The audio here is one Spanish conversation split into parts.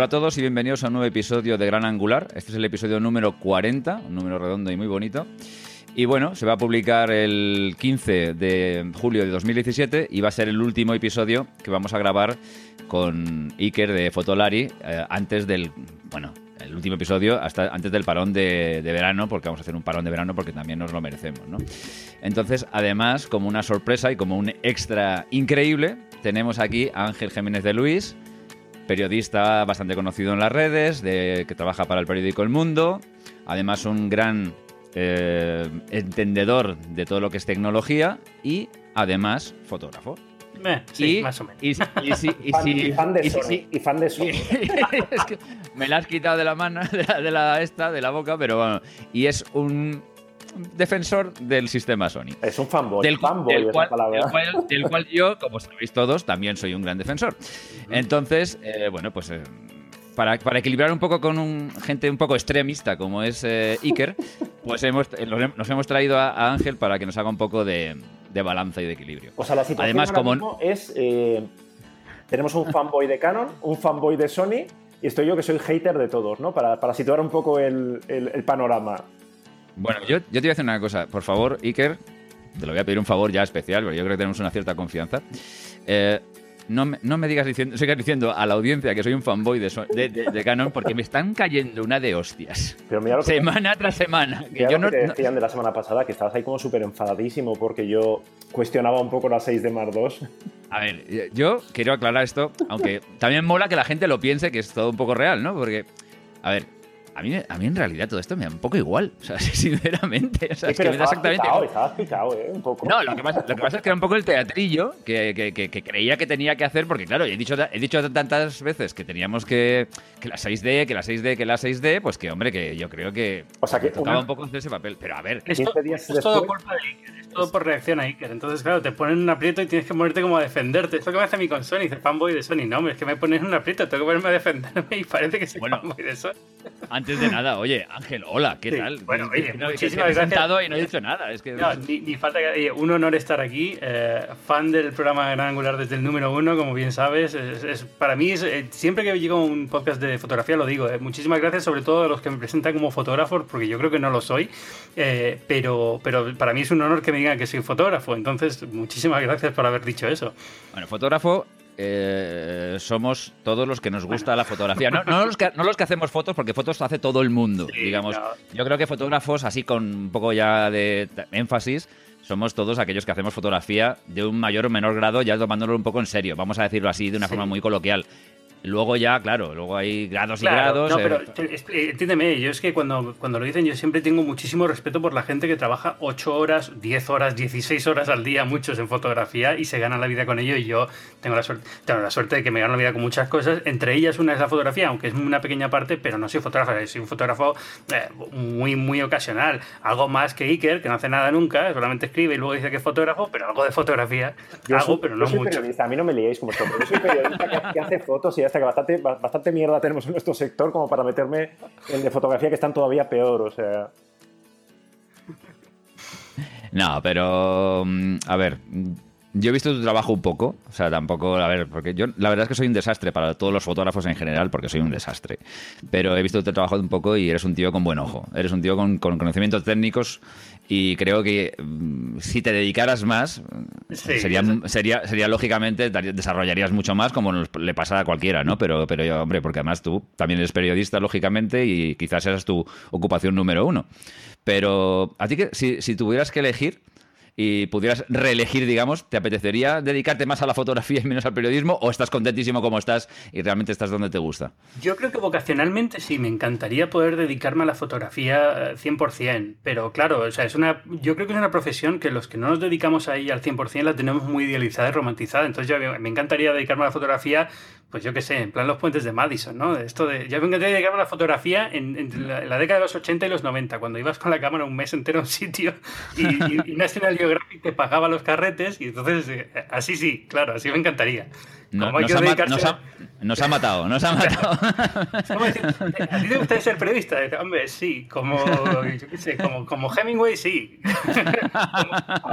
Hola a todos y bienvenidos a un nuevo episodio de Gran Angular. Este es el episodio número 40, un número redondo y muy bonito. Y bueno, se va a publicar el 15 de julio de 2017 y va a ser el último episodio que vamos a grabar con Iker de Fotolari eh, antes del, bueno, el último episodio hasta antes del parón de, verano, porque vamos a hacer un parón de verano porque también nos lo merecemos, ¿no? Entonces, además, como una sorpresa y como un extra increíble, tenemos aquí a Ángel Jiménez de Luis, periodista bastante conocido en las redes, de, que trabaja para el periódico El Mundo, además un gran eh, entendedor de todo lo que es tecnología y además fotógrafo. Eh, sí, y, más o menos. Y, y, fan, y fan de Sony. Y fan de Sony. es que me la has quitado de la mano, de la, de la, esta, de la boca, pero bueno. Y es un defensor del sistema Sony. Es un fanboy. Del, fanboy del, cual, palabra. del, cual, del cual yo, como sabéis todos, también soy un gran defensor. Entonces, eh, bueno, pues eh, para, para, equilibrar un poco con un, gente un poco extremista como es eh, Iker, pues hemos, nos hemos traído a, a, Ángel para que nos haga un poco de, de balanza y de equilibrio. O sea, la situación Además, ahora como... mismo es... Eh, tenemos un fanboy de Canon, un fanboy de Sony y estoy yo que soy hater de todos, ¿no? Para, para situar un poco el, el, el panorama. Bueno, yo, yo, te voy a decir una cosa. Por favor, Iker, te lo voy a pedir un favor ya especial, pero yo creo que tenemos una cierta confianza. Eh, no me, no me, digas diciendo, sigas diciendo a la audiencia que soy un fanboy de, de, de, de, Canon porque me están cayendo una de hostias. Pero mira lo que, semana tras semana. Que yo no, que te decían de la semana pasada, que estabas ahí como súper enfadadísimo porque yo cuestionaba un poco la 6 de Mar 2. A ver, yo quiero aclarar esto, aunque también mola que la gente lo piense que es todo un poco real, ¿no? Porque, a ver, a mí, a mí en realidad todo esto me da un poco igual, o sea, sinceramente. O sea, sí, es que me da exactamente picado, estabas picado, ¿eh? Un poco. No, lo que, pasa, lo que pasa es que era un poco el teatrillo que, que, que, que, creía que tenía que hacer, porque claro, he dicho, he dicho tantas veces que teníamos que, que la 6D, que la 6D, que la 6D, pues que hombre, que yo creo que, o sea, que tocaba una... un poco hacer ese papel. Pero a ver, esto, esto es todo culpa de es todo por reacción a Iker. Entonces, claro, te ponen un aprieto y tienes que ponerte como a defenderte. Esto que me hace mí con Sony, dice fanboy de Sony. No, hombre, es que me pones en un aprieto, tengo que ponerme a defenderme y parece que soy bueno, fanboy de Sony. Antes de nada, oye, Ángel, hola, ¿qué sí, tal? Bueno, oye, no, muchísimas que gracias. y no he dicho nada. Es que... No, ni, ni, falta que. Oye, un honor estar aquí. Eh, fan del programa Gran Angular desde el número uno, como bien sabes. Es, es, para mí, es, eh, siempre que llego a un podcast de fotografía, lo digo. Eh, muchísimas gracias, sobre todo a los que me presentan como fotógrafo, porque yo creo que no lo soy. Eh, pero, pero para mí es un honor que me digan que soy fotógrafo. Entonces, muchísimas gracias por haber dicho eso. Bueno, fotógrafo eh, somos todos los que nos gusta la fotografía. No, no, los que, no, los que, hacemos fotos, porque fotos hace todo el mundo, sí, digamos. No. Yo creo que fotógrafos, así con un poco ya de énfasis, somos todos aquellos que hacemos fotografía de un mayor o menor grado, ya tomándolo un poco en serio, vamos a decirlo así, de una sí. forma muy coloquial. Luego ya, claro, luego hay grados claro, y grados. No, pero eh... entiéndeme, yo es que cuando, cuando lo dicen, yo siempre tengo muchísimo respeto por la gente que trabaja 8 horas, 10 horas, 16 horas al día, muchos en fotografía, y se ganan la vida con ello. Y yo tengo la suerte, tengo la suerte de que me gano la vida con muchas cosas. Entre ellas, una es la fotografía, aunque es una pequeña parte, pero no soy fotógrafo, soy un fotógrafo eh, muy, muy ocasional. Algo más que Iker, que no hace nada nunca, solamente escribe y luego dice que es fotógrafo, pero algo de fotografía yo hago, soy, pero no yo soy mucho. Periodista. A mí no me liéis como esto, pero yo soy periodista que, que hace fotos y hasta que bastante, bastante mierda tenemos en nuestro sector como para meterme en de fotografía que están todavía peor, o sea. No, pero mm, a ver, yo he visto tu trabajo un poco, o sea, tampoco, a ver, porque yo la verdad es que soy un desastre para todos los fotógrafos en general, porque soy un desastre. Pero he visto tu trabajo un poco y eres un tío con buen ojo, eres un tío con, con conocimientos técnicos y creo que um, si te dedicaras más, sí, sería, sería, sería lógicamente, desarrollarías mucho más como nos le pasa a cualquiera, ¿no? Pero, pero yo, hombre, porque además tú también eres periodista, lógicamente, y quizás esa es tu ocupación número uno. Pero a ti, que, si, si tuvieras que elegir, y pudieras reelegir, digamos, ¿te apetecería dedicarte más a la fotografía y menos al periodismo o estás contentísimo como estás y realmente estás donde te gusta? Yo creo que vocacionalmente sí, me encantaría poder dedicarme a la fotografía 100%, pero claro, o sea, es una, yo creo que es una profesión que los que no nos dedicamos ahí al 100% la tenemos muy idealizada y romantizada, entonces yo, me encantaría dedicarme a la fotografía pues yo qué sé, en plan los puentes de Madison, ¿no? Esto de, yo me encantaría dedicarme a la fotografía en, en, la, en, la, década de los 80 y los 90, cuando ibas con la cámara un mes entero a un sitio y, y, y National Geographic te pagaba los carretes y entonces, eh, así sí, claro, así me encantaría. No, nos, ha dedicarse... nos, ha, nos, ha, matado, nos ha matado. ¿A ti te gusta ser periodista? Hombre, sí, como, yo qué sé, como, como Hemingway, sí.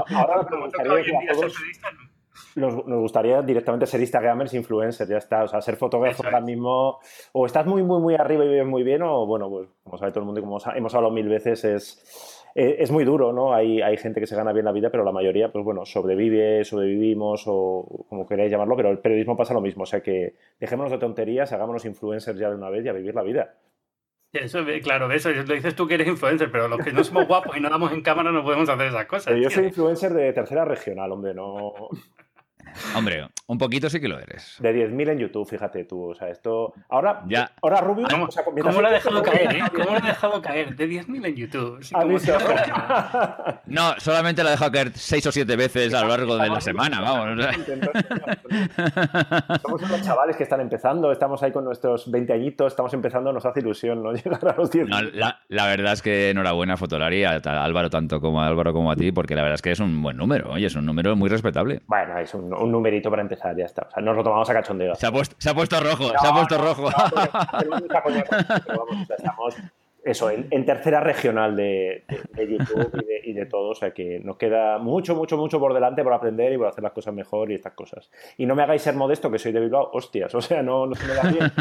como, Ahora como toca hoy en día ser periodista, no. Nos, gustaría directamente ser Instagramers, influencers, ya está. O sea, ser fotógrafo ahora mismo, o estás muy, muy, muy arriba y vives muy bien, o bueno, pues como sabe todo el mundo y como hemos hablado mil veces, es, eh, es muy duro, ¿no? Hay, hay gente que se gana bien la vida, pero la mayoría, pues bueno, sobrevive, sobrevivimos, o como queráis llamarlo, pero el periodismo pasa lo mismo. O sea que dejémonos de tonterías, hagámonos influencers ya de una vez y a vivir la vida. Eso, claro, eso lo dices tú que eres influencer, pero los que no somos guapos y no damos en cámara no podemos hacer esas cosas. yo soy influencer de tercera regional, hombre, no. Hombre, un poquito sí que lo eres. De 10.000 en YouTube, fíjate tú. O sea, esto. Ahora, ya. ahora Rubio. ¿Cómo, lo ha dejado caer, eh? ¿Cómo lo ha dejado caer? De 10.000 en YouTube. no, solamente lo ha dejado caer 6 o 7 veces a lo largo de la semana, vamos. Somos unos chavales que están empezando, estamos ahí con nuestros 20 añitos, estamos empezando, nos hace ilusión no llegar a los 10. No, la, la, verdad es que enhorabuena, Fotolari, a Álvaro, tanto como a Álvaro como a ti, porque la verdad es que es un buen número, oye, es un número muy respetable. Bueno, es un, un numerito para empezar, ya está. O sea, nos lo tomamos a cachondeo. Se ha puesto, se ha puesto rojo, se ha puesto rojo. estamos eso, en, tercera regional de, YouTube y de, todo. O sea que nos queda mucho, mucho, mucho por delante por aprender y por hacer las cosas mejor y estas cosas. Y no me hagáis ser modesto, que soy de Bilbao, hostias. O sea, no, no se me da bien.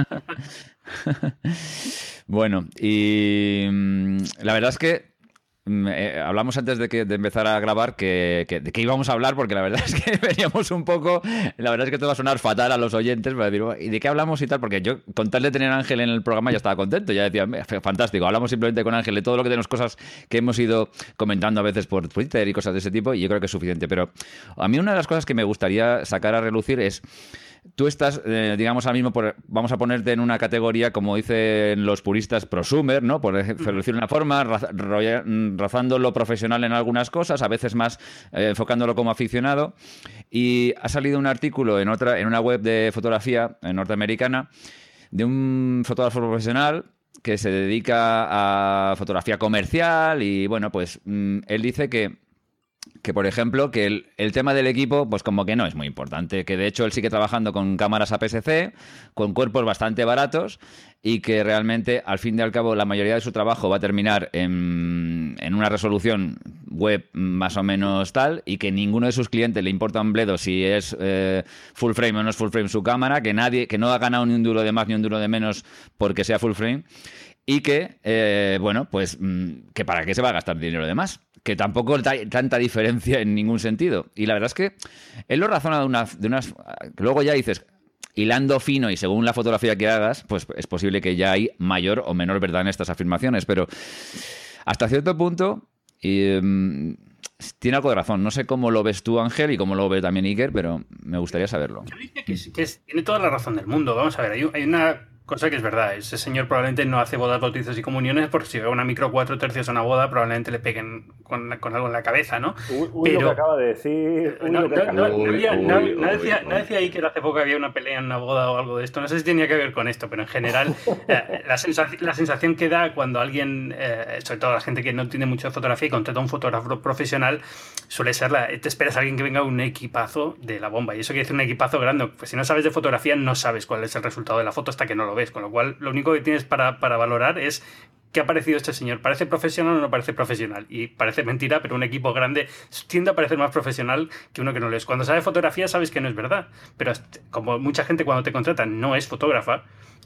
bueno, y mm, la verdad es que eh, hablamos antes de, que, de empezar a grabar que, de qué íbamos a hablar, porque la verdad es que veníamos un poco. La verdad es que todo va a sonar fatal a los oyentes. Para decir, ¿y de qué hablamos y tal? Porque yo, con tal de tener a Ángel en el programa, ya estaba contento. Ya decía, fantástico. Hablamos simplemente con Ángel de todo lo que tenemos cosas que hemos ido comentando a veces por Twitter y cosas de ese tipo, y yo creo que es suficiente. Pero a mí, una de las cosas que me gustaría sacar a relucir es tú estás, eh, digamos, ahora mismo, vamos a ponerte en una categoría, como dicen los puristas, prosumer, ¿no? Por decirlo de una forma, razando lo profesional en algunas cosas, a veces más eh, enfocándolo como aficionado. Y ha salido un artículo en, otra, en una web de fotografía norteamericana de un fotógrafo profesional que se dedica a fotografía comercial y, bueno, pues mm, él dice que que por ejemplo, que el, tema del equipo, pues como que no es muy importante, que de hecho él sigue trabajando con cámaras APS-C, con cuerpos bastante baratos y que realmente al fin y al cabo la mayoría de su trabajo va a terminar en, una resolución web más o menos tal y que ninguno de sus clientes le importa un bledo si es eh, full frame o no es full frame su cámara, que nadie, que no ha ganado ni un duro de más ni un duro de menos porque sea full frame y que, eh, bueno, pues mm, que para qué se va a gastar dinero de más que tampoco hay tanta diferencia en ningún sentido. Y la verdad es que él lo razona de, una, de unas... Luego ya dices, hilando fino y según la fotografía que hagas, pues es posible que ya hay mayor o menor verdad en estas afirmaciones, pero hasta cierto punto em, tiene algo de razón. No sé cómo lo ves tú, Ángel, y cómo lo ve también Iker, pero me gustaría saberlo. Yo diría que, tiene toda la razón del mundo. Vamos a ver, hay una Cosa que es verdad, ese señor probablemente no hace bodas, bautizos y comuniones porque si ve una micro cuatro tercios a una boda probablemente le peguen con, algo en la cabeza, ¿no? Uy, lo que acaba de decir. no, decía, ahí que hace poco había una pelea en una boda o algo de esto. No sé si tenía que ver con esto, pero en general eh, la, sensación, la sensación que da cuando alguien, eh, sobre todo la gente que no tiene mucha fotografía y contrata a un fotógrafo profesional, suele ser la, te esperas a alguien que venga un equipazo de la bomba. Y eso quiere decir un equipazo grande. Pues si no sabes de fotografía, no sabes cuál es el resultado de la foto hasta que no lo ves. Con lo cual, lo único que tienes para, para valorar es ¿qué ha parecido este señor? ¿Parece profesional o no parece profesional? Y parece mentira, pero un equipo grande tiende a parecer más profesional que uno que no lo es. Cuando sabe fotografía sabes que no es verdad, pero como mucha gente cuando te contrata no es fotógrafa,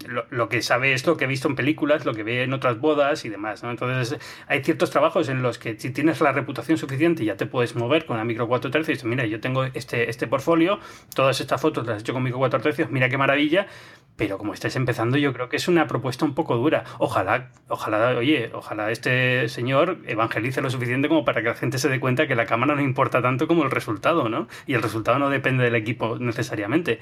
lo, que sabe es lo que he visto en películas, lo que ve en otras bodas y demás. Entonces, hay ciertos trabajos en los que si tienes la reputación suficiente ya te puedes mover con la micro 4 tercios y mira, yo tengo este, este portfolio, todas estas fotos las he hecho con micro 4 tercios, mira qué maravilla, pero como estáis empezando yo creo que es una propuesta un poco dura. Ojalá, ojalá, oye, ojalá este señor evangelice lo suficiente como para que la gente se dé cuenta que la cámara no importa tanto como el resultado, ¿no? Y el resultado no depende del equipo necesariamente.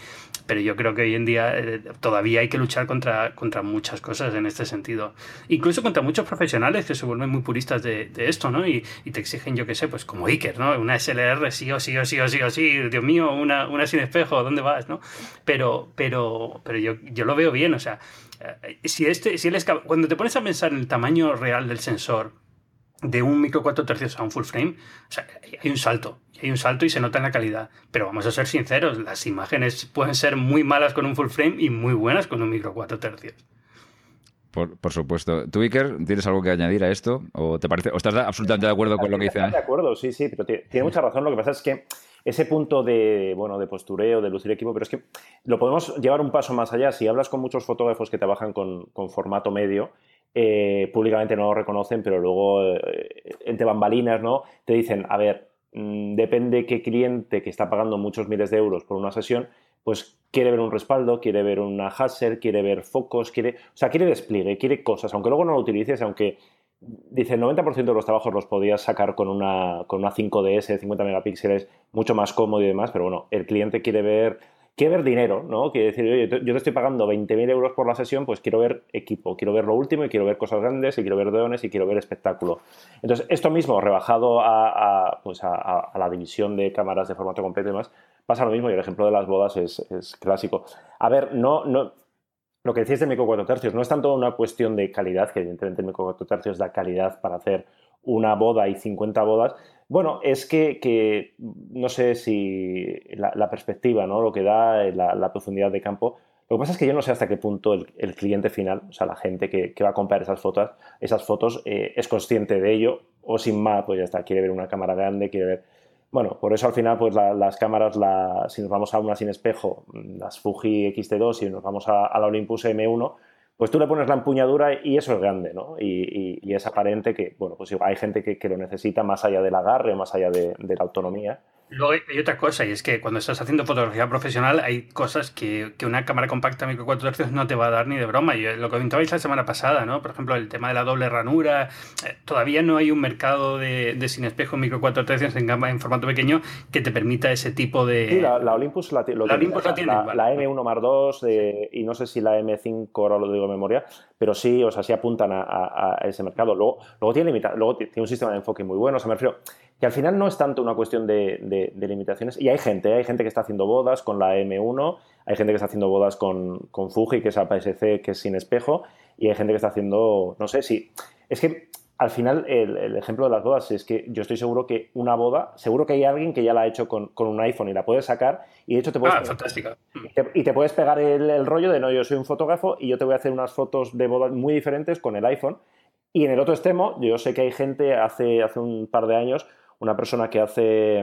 Pero yo creo que hoy en día eh, todavía hay que luchar contra, contra muchas cosas en este sentido. Incluso contra muchos profesionales que se vuelven muy puristas de, esto, ¿no? Y, te exigen, yo qué sé, pues como Iker, ¿no? Una SLR sí o sí o sí o sí o sí, Dios mío, una, una sin espejo, ¿dónde vas, no? Pero, pero, pero yo, yo lo veo bien, o sea, eh, si este, si cuando te pones a pensar en el tamaño real del sensor, de un micro 4 tercios a un full frame, o sea, hay un salto, hay un salto y se nota en la calidad. Pero vamos a ser sinceros, las imágenes pueden ser muy malas con un full frame y muy buenas con un micro 4 tercios. Por, supuesto. ¿Tú, Iker, tienes algo que añadir a esto? ¿O te parece, o estás absolutamente de acuerdo con lo que dice? De acuerdo, sí, sí, pero tiene mucha razón. Lo que pasa es que ese punto de, bueno, de postureo, de lucir equipo, pero es que lo podemos llevar un paso más allá. Si hablas con muchos fotógrafos que trabajan con, con formato medio, eh, públicamente no lo reconocen, pero luego eh, entre bambalinas, ¿no? Te dicen, a ver, mm, depende qué cliente que está pagando muchos miles de euros por una sesión, pues quiere ver un respaldo, quiere ver una Hasser, quiere ver focos, quiere, o sea, quiere despliegue, quiere cosas, aunque luego no lo utilices, aunque dice el 90% de los trabajos los podías sacar con una, con una 5DS de 50 megapíxeles, mucho más cómodo y demás, pero bueno, el cliente quiere ver quiere ver dinero, ¿no? Quiere decir, oye, yo te estoy pagando 20.000 euros por la sesión, pues quiero ver equipo, quiero ver lo último y quiero ver cosas grandes y quiero ver drones y quiero ver espectáculo. Entonces, esto mismo rebajado a, pues a, la división de cámaras de formato completo y demás, pasa lo mismo y el ejemplo de las bodas es, clásico. A ver, no, no, lo que decías de micro 4 tercios no es tanto una cuestión de calidad, que evidentemente el micro 4 tercios da calidad para hacer una boda y 50 bodas, bueno, es que, no sé si la, perspectiva, ¿no? Lo que da eh, la, profundidad de campo. Lo que pasa es que yo no sé hasta qué punto el, cliente final, o sea, la gente que, va a comprar esas fotos, esas fotos eh, es consciente de ello o sin más, pues ya está, quiere ver una cámara grande, quiere ver... Bueno, por eso al final, pues las cámaras, la, si nos vamos a una sin espejo, las Fuji X-T2 y nos vamos a, a la Olympus M1, pues tú le pones la empuñadura y eso es grande, ¿no? Y, es aparente que, bueno, pues hay gente que, lo necesita más allá del agarre, más allá de la autonomía. Luego hay otra cosa, y es que cuando estás haciendo fotografía profesional hay cosas que, una cámara compacta micro 4 tercios no te va a dar ni de broma. Y lo comentabais la semana pasada, ¿no? Por ejemplo, el tema de la doble ranura. Eh, todavía no hay un mercado de, sin espejo micro 4 tercios en, en, formato pequeño que te permita ese tipo de... Sí, la, Olympus la, la, Olympus la tiene. La, M1 más 2 y no sé si la M5, ahora lo digo de memoria, pero sí, o sea, sí apuntan a, ese mercado. Luego, luego tiene luego tiene un sistema de enfoque muy bueno. O sea, me refiero que al final no es tanto una cuestión de, limitaciones. Y hay gente, hay gente que está haciendo bodas con la M1, hay gente que está haciendo bodas con, con Fuji, que es APS-C, que es sin espejo, y hay gente que está haciendo, no sé si... Es que al final el, ejemplo de las bodas es que yo estoy seguro que una boda, seguro que hay alguien que ya la ha hecho con, un iPhone y la puedes sacar y de hecho te puedes... Ah, fantástica. Y te, puedes pegar el, rollo de no, yo soy un fotógrafo y yo te voy a hacer unas fotos de bodas muy diferentes con el iPhone. Y en el otro extremo, yo sé que hay gente, hace, hace un par de años, una persona que hace,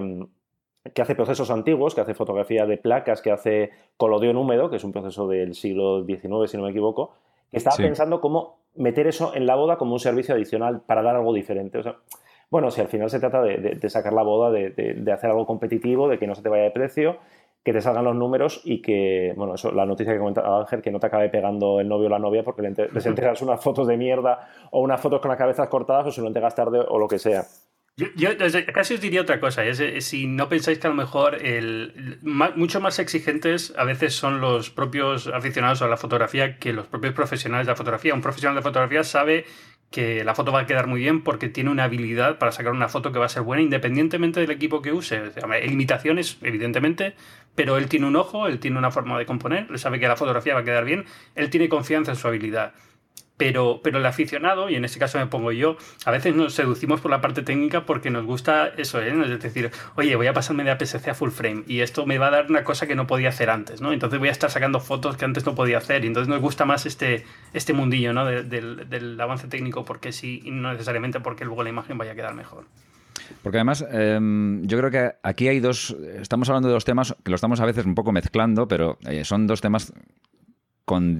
que hace procesos antiguos, que hace fotografía de placas, que hace colodión húmedo, que es un proceso del siglo XIX, si no me equivoco, que estaba pensando cómo meter eso en la boda como un servicio adicional para dar algo diferente. O sea, bueno, si al final se trata de, sacar la boda, de, hacer algo competitivo, de que no se te vaya de precio, que te salgan los números y que, bueno, eso, la noticia que comentaba Ángel, que no te acabe pegando el novio o la novia porque les entregas unas fotos de mierda o unas fotos con las cabezas cortadas o se lo entregas tarde o lo que sea. Yo, casi os diría otra cosa, es, si no pensáis que a lo mejor el, mucho más exigentes a veces son los propios aficionados a la fotografía que los propios profesionales de la fotografía. Un profesional de fotografía sabe que la foto va a quedar muy bien porque tiene una habilidad para sacar una foto que va a ser buena independientemente del equipo que use. Limitaciones, evidentemente, pero él tiene un ojo, él tiene una forma de componer, él sabe que la fotografía va a quedar bien, él tiene confianza en su habilidad. Pero, pero el aficionado, y en este caso me pongo yo, a veces nos seducimos por la parte técnica porque nos gusta eso, ¿eh? es decir, oye, voy a pasarme de APS-C a full frame y esto me va a dar una cosa que no podía hacer antes, ¿no? Entonces voy a estar sacando fotos que antes no podía hacer y entonces nos gusta más este, este mundillo, ¿no? del, avance técnico porque sí y no necesariamente porque luego la imagen vaya a quedar mejor. Porque además, em, yo creo que aquí hay dos. Estamos hablando de dos temas que lo estamos a veces un poco mezclando, pero eh, son dos temas con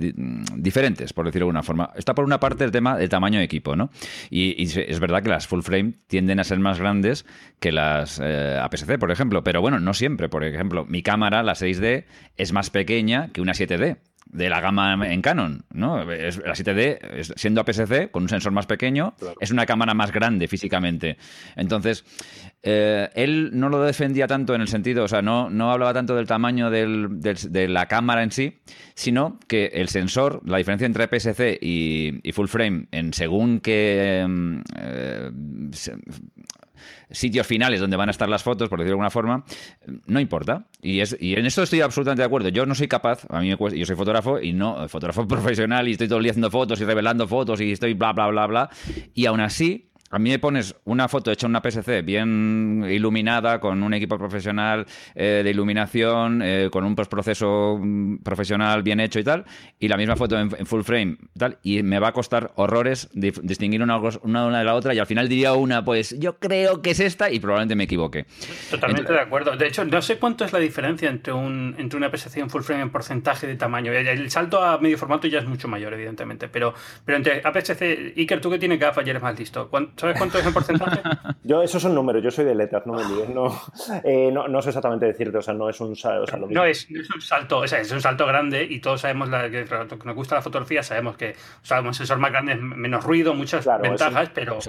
diferentes, por decirlo de alguna forma. Está por una parte el tema del tamaño de equipo, ¿no? Y, es verdad que las full frame tienden a ser más grandes que las eh, APS-C, por ejemplo, pero bueno, no siempre. Por ejemplo, mi cámara, la 6D, es más pequeña que una 7D de la gama en Canon, ¿no? la 7D, siendo APS-C, con un sensor más pequeño, es una cámara más grande físicamente. Entonces, eh, él no lo defendía tanto en el sentido, o sea, no, no hablaba tanto del tamaño de la cámara en sí, sino que el sensor, la diferencia entre APS-C y, full frame, en según qué mm, eh, sitios finales donde van a estar las fotos, por decirlo de alguna forma, no importa. Y, es, y en esto estoy absolutamente de acuerdo. Yo no soy capaz, a mí me cuesta, yo soy fotógrafo y no, fotógrafo profesional y estoy todo el día haciendo fotos y revelando fotos y estoy bla, bla, bla, bla. Y aún así, a mí me pones una foto hecha en una PSC bien iluminada, con un equipo profesional eh, de iluminación, eh, con un postproceso mm, profesional bien hecho y tal, y la misma foto en, full frame tal, y me va a costar horrores distinguir una, una, de la otra, y al final diría una, pues yo creo que es esta, y probablemente me equivoque. Totalmente de acuerdo. De hecho, no sé cuánto es la diferencia entre, un, entre una PSC en full frame en porcentaje de tamaño. El salto a medio formato ya es mucho mayor, evidentemente, pero, pero entre APS-C, Iker, tú que tienes gafas ya eres más listo. ¿Sabes cuánto es el porcentaje? yo, esos son números, yo soy de letras, no me olvides. Eh, no, no, sé exactamente decirte, o sea, no es un, salto. no, es, un salto, o sea, es un salto grande y todos sabemos la, que, nos gusta la fotografía, sabemos que o un sensor más grande es menos ruido, muchas ventajas, pero.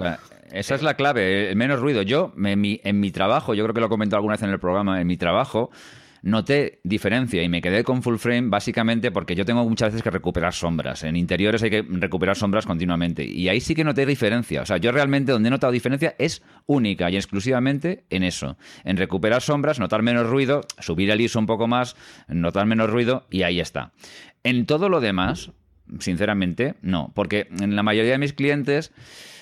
esa es la clave, menos ruido. Yo, en mi, en mi trabajo, yo creo que lo he comentado alguna vez en el programa, en mi trabajo noté diferencia y me quedé con full frame básicamente porque yo tengo muchas veces que recuperar sombras. En interiores hay que recuperar sombras continuamente. Y ahí sí que noté diferencia. O sea, yo realmente donde he notado diferencia es única y exclusivamente en eso. En recuperar sombras, notar menos ruido, subir el ISO un poco más, notar menos ruido y ahí está. En todo lo demás, sinceramente, no. Porque en la mayoría de mis clientes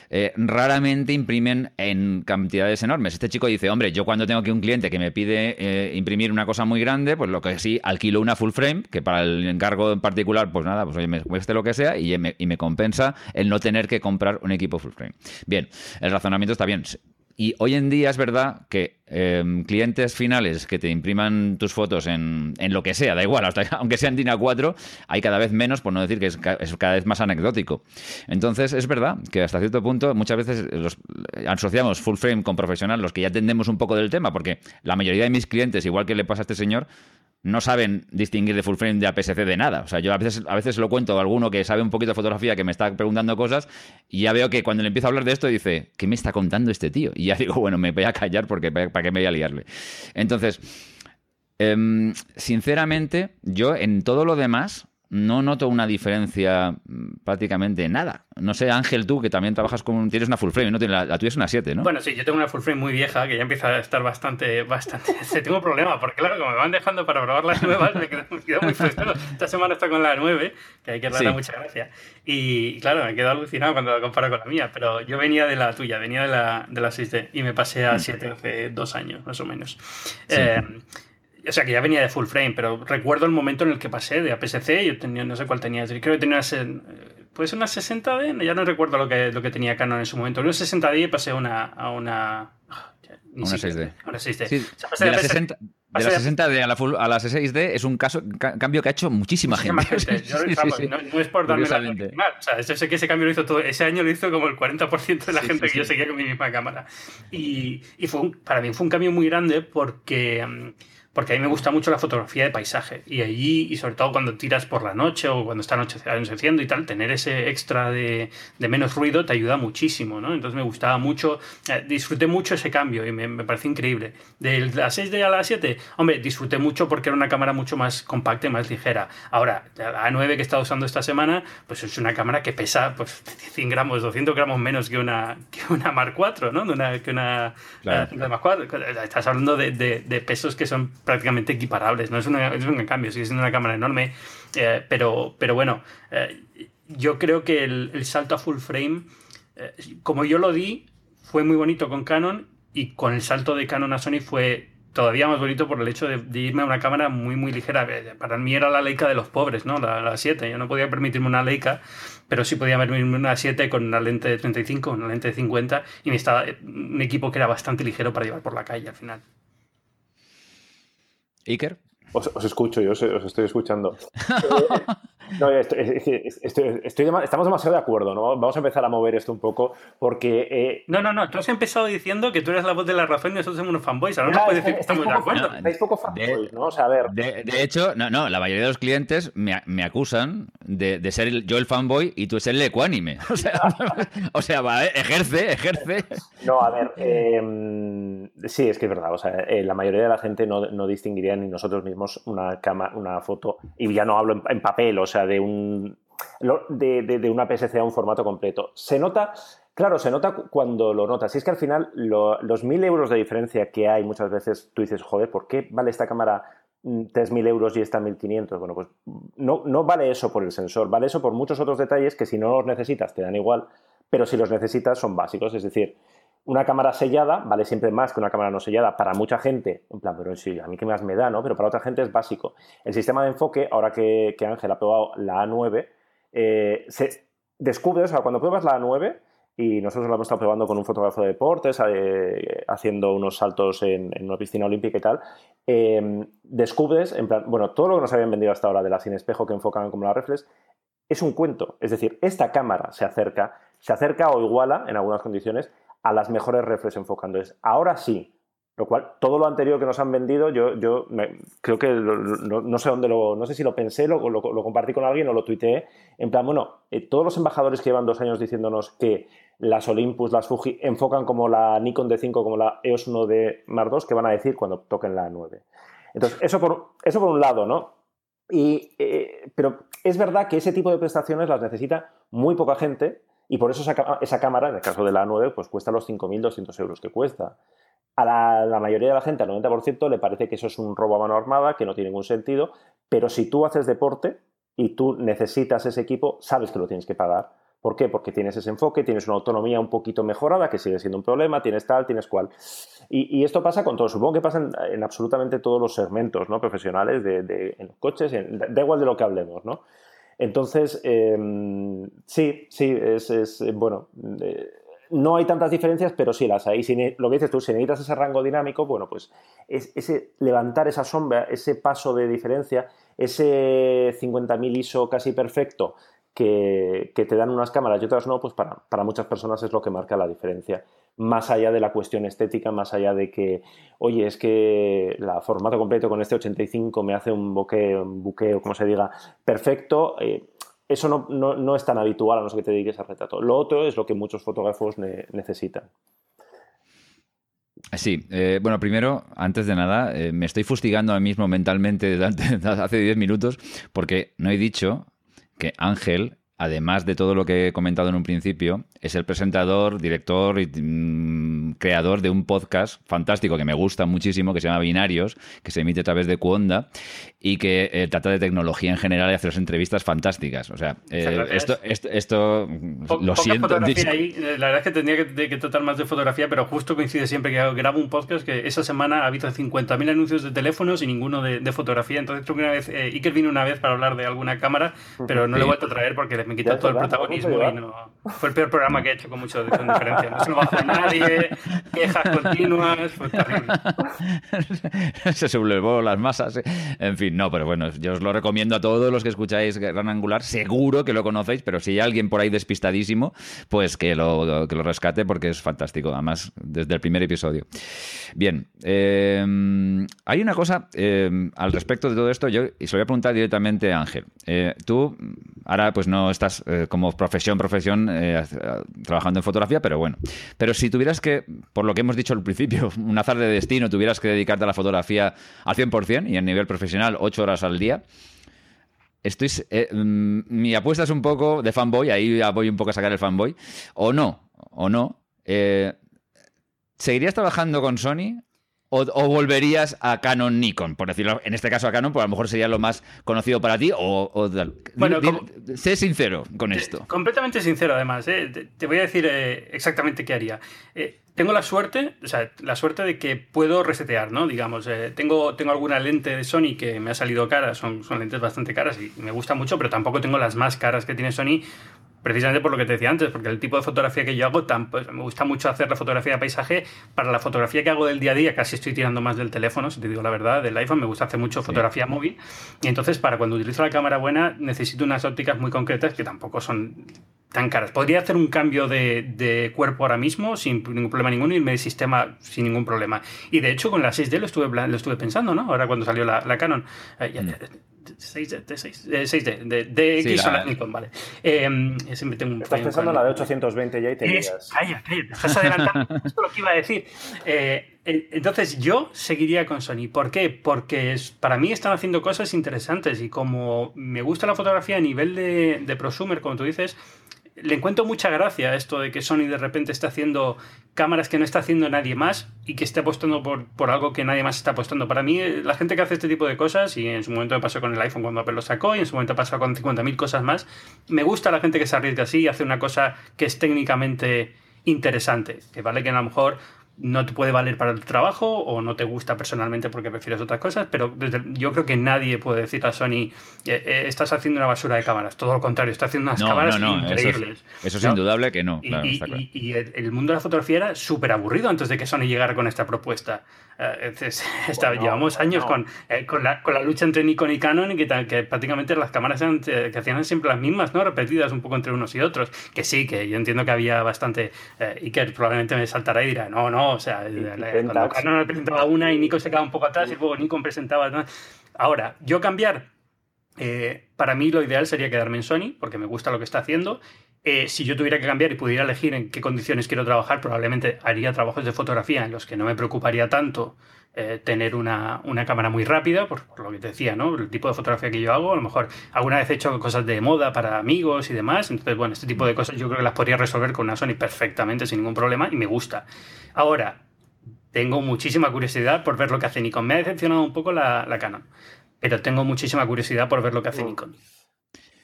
eh, raramente imprimen en cantidades enormes. Este chico dice, hombre, yo cuando tengo aquí un cliente que me pide eh, imprimir una cosa muy grande, pues lo que sí, alquilo una full frame, que para el encargo en particular, pues nada, pues oye, me cueste lo que sea y me, y me compensa el no tener que comprar un equipo full frame. Bien, el razonamiento está bien. Y hoy en día es verdad que em, clientes finales que te impriman tus fotos en, en lo que sea, da igual, aunque sea en DIN A4, hay cada vez menos, por no decir que es, cada vez más anecdótico. Entonces, es verdad que hasta cierto punto muchas veces los, asociamos full frame con profesional, los que ya entendemos un poco del tema, porque la mayoría de mis clientes, igual que le pasa a este señor, no saben distinguir de full frame de APS-C de nada. O sea, yo a veces, a veces lo cuento a alguno que sabe un poquito de fotografía que me está preguntando cosas y ya veo que cuando le empiezo a hablar de esto dice, ¿qué me está contando este tío? Ya digo, bueno, me voy a callar porque para qué me voy a liarle. Entonces, em, sinceramente, yo en todo lo demás no noto una diferencia mm, prácticamente nada. No sé, Ángel, tú que también trabajas con. Tienes una full frame, ¿no? La, la tuya es una 7, ¿no? Bueno, sí, yo tengo una full frame muy vieja que ya empieza a estar bastante. bastante tengo problema, porque claro, como me van dejando para probar las nuevas, me quedo, muy frustrado. Esta semana está con la 9, que hay que darle mucha gracia. Y claro, me quedo alucinado cuando la comparo con la mía, pero yo venía de la tuya, venía de la, de la 6D y me pasé a 7 mm. hace dos años, más o menos. Eh, o sea, que ya venía de full frame, pero recuerdo el momento en el que pasé de APS-C, yo tenía, no sé cuál tenía, creo que tenía una, puede ser una 60D, ya no recuerdo lo que, lo que tenía Canon en su momento, una 60D y pasé una, a una... una 6D. Una 6D. Sí, de, la 60, de la 60 d a la, full, a la 6D es un caso, cambio que ha hecho muchísima, gente. no, es por darme la. O sea, sé que ese cambio lo hizo todo. Ese año lo hizo como el 40% de la gente que yo seguía con mi misma cámara. Y, y fue para mí fue un cambio muy grande porque... Mm, porque a mí me gusta mucho la fotografía de paisaje. Y allí, y sobre todo cuando tiras por la noche o cuando está anocheciendo y tal, tener ese extra de, menos ruido te ayuda muchísimo, ¿no? Entonces me gustaba mucho, eh, disfruté mucho ese cambio y me, me parece increíble. De la 6D a la 7, hombre, disfruté mucho porque era una cámara mucho más compacta y más ligera. Ahora, la A9 que he estado usando esta semana, pues es una cámara que pesa pues, 100 gramos, 200 gramos menos que una, que una Mark 4, ¿no? De una, que una, eh, Mark 4. Estás hablando de, de pesos que son prácticamente equiparables. No es, es un cambio, sigue siendo una cámara enorme, eh, pero, pero bueno, eh, yo creo que el, salto a full frame, eh, como yo lo di, fue muy bonito con Canon y con el salto de Canon a Sony fue todavía más bonito por el hecho de, irme a una cámara muy muy ligera. Para mí era la Leica de los pobres, ¿no? La, 7. Yo no podía permitirme una Leica, pero sí podía permitirme una 7 con una lente de 35, una lente de 50 y me estaba un equipo que era bastante ligero para llevar por la calle al final. Iker. Os, escucho, yo os, estoy escuchando. No, estamos demasiado de acuerdo, ¿no? Vamos a empezar a mover esto un poco porque... Eh, no, no, no, tú has empezado diciendo que tú eres la voz de la razón y nosotros somos unos fanboys, ahora no, puedes decir que estamos de acuerdo. Estáis poco fanboys, ¿no? O sea, a ver... De, hecho, no, no, la mayoría de los clientes me, me acusan de, de, ser yo el fanboy y tú ser el ecuánime. O sea, o sea va, ejerce, ejerce. No, a ver, em, sí, es que es verdad, o sea, eh, la mayoría de la gente no, no distinguiría ni nosotros mismos una, cama, una foto, y ya no hablo en, papel, o sea, de, un, de, una PSC a un formato completo. Se nota, claro, se nota cuando lo notas. Y es que al final los mil euros de diferencia que hay muchas veces, tú dices, joder, ¿por qué vale esta cámara 3.000 mm, euros y esta 1.500? Bueno, pues no, no vale eso por el sensor, vale eso por muchos otros detalles que si no los necesitas te dan igual, pero si los necesitas son básicos, es decir, una cámara sellada vale siempre más que una cámara no sellada. Para mucha gente, en plan, pero sí, a mí que más me da, ¿no? Pero para otra gente es básico. El sistema de enfoque, ahora que, Ángel ha probado la A9, eh, se descubre, o sea, cuando pruebas la A9, y nosotros lo hemos estado probando con un fotógrafo de deportes, eh, haciendo unos saltos en, una piscina olímpica y tal, em, descubres, en plan, bueno, todo lo que nos habían vendido hasta ahora de las sin espejo que enfocan como la reflex, es un cuento. Es decir, esta cámara se acerca, se acerca o iguala en algunas condiciones a las mejores reflex enfocando. ahora sí, lo cual, todo lo anterior que nos han vendido, yo, yo creo que no, sé dónde lo, no sé si lo pensé, lo, lo, compartí con alguien o lo tuiteé, en plan, bueno, eh, todos los embajadores que llevan dos años diciéndonos que las Olympus, las Fuji, enfocan como la Nikon D5, como la EOS 1D Mark II, que van a decir cuando toquen la 9. Entonces, eso por, eso por un lado, ¿no? Y, eh, pero es verdad que ese tipo de prestaciones las necesita muy poca gente y por eso esa, cámara, en el caso de la A9, pues cuesta los 5.200 euros que cuesta. A la, mayoría de la gente, al 90%, le parece que eso es un robo a mano armada, que no tiene ningún sentido, pero si tú haces deporte y tú necesitas ese equipo, sabes que lo tienes que pagar. ¿Por qué? Porque tienes ese enfoque, tienes una autonomía un poquito mejorada, que sigue siendo un problema, tienes tal, tienes cual. Y, esto pasa con todo, supongo que pasa en, absolutamente todos los segmentos ¿no? profesionales, de, en los coches, da igual de lo que hablemos, ¿no? Entonces, em, sí, sí, es, bueno, eh, no hay tantas diferencias, pero sí las hay. lo que dices tú, si necesitas ese rango dinámico, bueno, pues es, ese levantar esa sombra, ese paso de diferencia, ese 50.000 ISO casi perfecto que, te dan unas cámaras y otras no, pues para, para muchas personas es lo que marca la diferencia más allá de la cuestión estética, más allá de que, oye, es que la formato completo con este 85 me hace un buqueo, un buqueo como se diga, perfecto. Eh, eso no, es tan habitual a no ser que te dediques al retrato. Lo otro es lo que muchos fotógrafos necesitan. Sí, eh, bueno, primero, antes de nada, eh, me estoy fustigando ahora mismo mentalmente desde hace 10 minutos porque no he dicho que Ángel además de todo lo que he comentado en un principio, es el presentador, director y mm, creador de un podcast fantástico que me gusta muchísimo, que se llama Binarios, que se emite a través de Cuonda y que eh, trata de tecnología en general y hace las entrevistas fantásticas. O sea, eh, esto, esto, lo siento. Eh, la verdad es que tendría que, tratar más de fotografía, pero justo coincide siempre que grabo un podcast que esa semana ha habido 50.000 anuncios de teléfonos y ninguno de, fotografía. Entonces creo que una vez, Iker vino una vez para hablar de alguna cámara, pero no le he vuelto a traer porque me quitó todo el protagonismo y no. Fue el peor programa que he hecho con mucha diferencia. No se lo va a hacer nadie, quejas continuas, fue terrible. se sublevó las masas. En fin, no, pero bueno, yo os lo recomiendo a todos los que escucháis Gran Angular. Seguro que lo conocéis, pero si hay alguien por ahí despistadísimo, pues que lo, que lo rescate porque es fantástico, además, desde el primer episodio. Bien, eh, hay una cosa eh, al respecto de todo esto, yo y se lo voy a preguntar directamente a Ángel. Eh, tú ahora pues no estás como profesión, profesión trabajando en fotografía, pero bueno. Pero si tuvieras que, por lo que hemos dicho al principio, un azar de destino, tuvieras que dedicarte a la fotografía al 100% y a nivel profesional 8 horas al día, estoy, eh, mm, mi apuesta es un poco de fanboy, ahí voy un poco a sacar el fanboy, o no, o no. ¿Seguirías trabajando con Sony o, volverías a Canon Nikon, por decirlo, en este caso a Canon, pues a lo mejor sería lo más conocido para ti, o, bueno, sé sincero con esto. Completamente sincero, además, ¿eh? te, voy a decir eh, exactamente qué haría. Eh, tengo la suerte, o sea, la suerte de que puedo resetear, ¿no? Digamos, tengo, tengo alguna lente de Sony que me ha salido cara, son, son lentes bastante caras y me gusta mucho, pero tampoco tengo las más caras que tiene Sony precisamente por lo que te decía antes, porque el tipo de fotografía que yo hago, pues, me gusta mucho hacer la fotografía de paisaje. Para la fotografía que hago del día a día, casi estoy tirando más del teléfono, si te digo la verdad, del iPhone, me gusta hacer mucho fotografía móvil. Y entonces, para cuando utilizo la cámara buena, necesito unas ópticas muy concretas que tampoco son tan caras. Podría hacer un cambio de, cuerpo ahora mismo sin ningún problema ninguno y irme de sistema sin ningún problema. Y de hecho, con la 6D lo estuve, lo estuve pensando, ¿no? Ahora cuando salió la, Canon. Eh, mm. 6D, de 6, d 6D, de, de X sí, la... Nikon, vale. Eh, siempre tengo un Estás pensando en la de 820 ya y te digas. Calla, calla, estás adelantando. Esto es lo que iba a decir. Eh, entonces yo seguiría con Sony. ¿Por qué? Porque es, para mí están haciendo cosas interesantes y como me gusta la fotografía a nivel de, de prosumer, como tú dices, le encuentro mucha gracia a esto de que Sony de repente está haciendo cámaras que no está haciendo nadie más y que esté apostando por, por algo que nadie más está apostando. Para mí, la gente que hace este tipo de cosas, y en su momento me pasó con el iPhone cuando Apple lo sacó, y en su momento pasó con 50.000 cosas más, me gusta la gente que se arriesga así y hace una cosa que es técnicamente interesante. Que vale que a lo mejor no te puede valer para el trabajo o no te gusta personalmente porque prefieres otras cosas, pero yo creo que nadie puede decir a Sony, eh, eh, estás haciendo una basura de cámaras. Todo lo contrario, está haciendo unas cámaras increíbles. Eso es, indudable que no. y, el, mundo de la fotografía era súper aburrido antes de que Sony llegara con esta propuesta. Eh, llevamos años con, con, la, con, la, lucha entre Nikon y Canon y que, que prácticamente las cámaras eran, que hacían siempre las mismas, ¿no? repetidas un poco entre unos y otros. Que sí, que yo entiendo que había bastante... y que probablemente me saltará y dirá, no, no, o sea, cuando Canon presentaba una y Nico se quedaba un poco atrás y luego Nikon presentaba. Ahora, yo cambiar, eh, para mí lo ideal sería quedarme en Sony, porque me gusta lo que está haciendo. Eh, si yo tuviera que cambiar y pudiera elegir en qué condiciones quiero trabajar, probablemente haría trabajos de fotografía en los que no me preocuparía tanto eh, tener una, cámara muy rápida, por, lo que te decía, ¿no? El tipo de fotografía que yo hago, a lo mejor alguna vez he hecho cosas de moda para amigos y demás, entonces, bueno, este tipo de cosas yo creo que las podría resolver con una Sony perfectamente, sin ningún problema, y me gusta. Ahora, tengo muchísima curiosidad por ver lo que hace Nikon. Me ha decepcionado un poco la, la Canon, pero tengo muchísima curiosidad por ver lo que hace Nikon.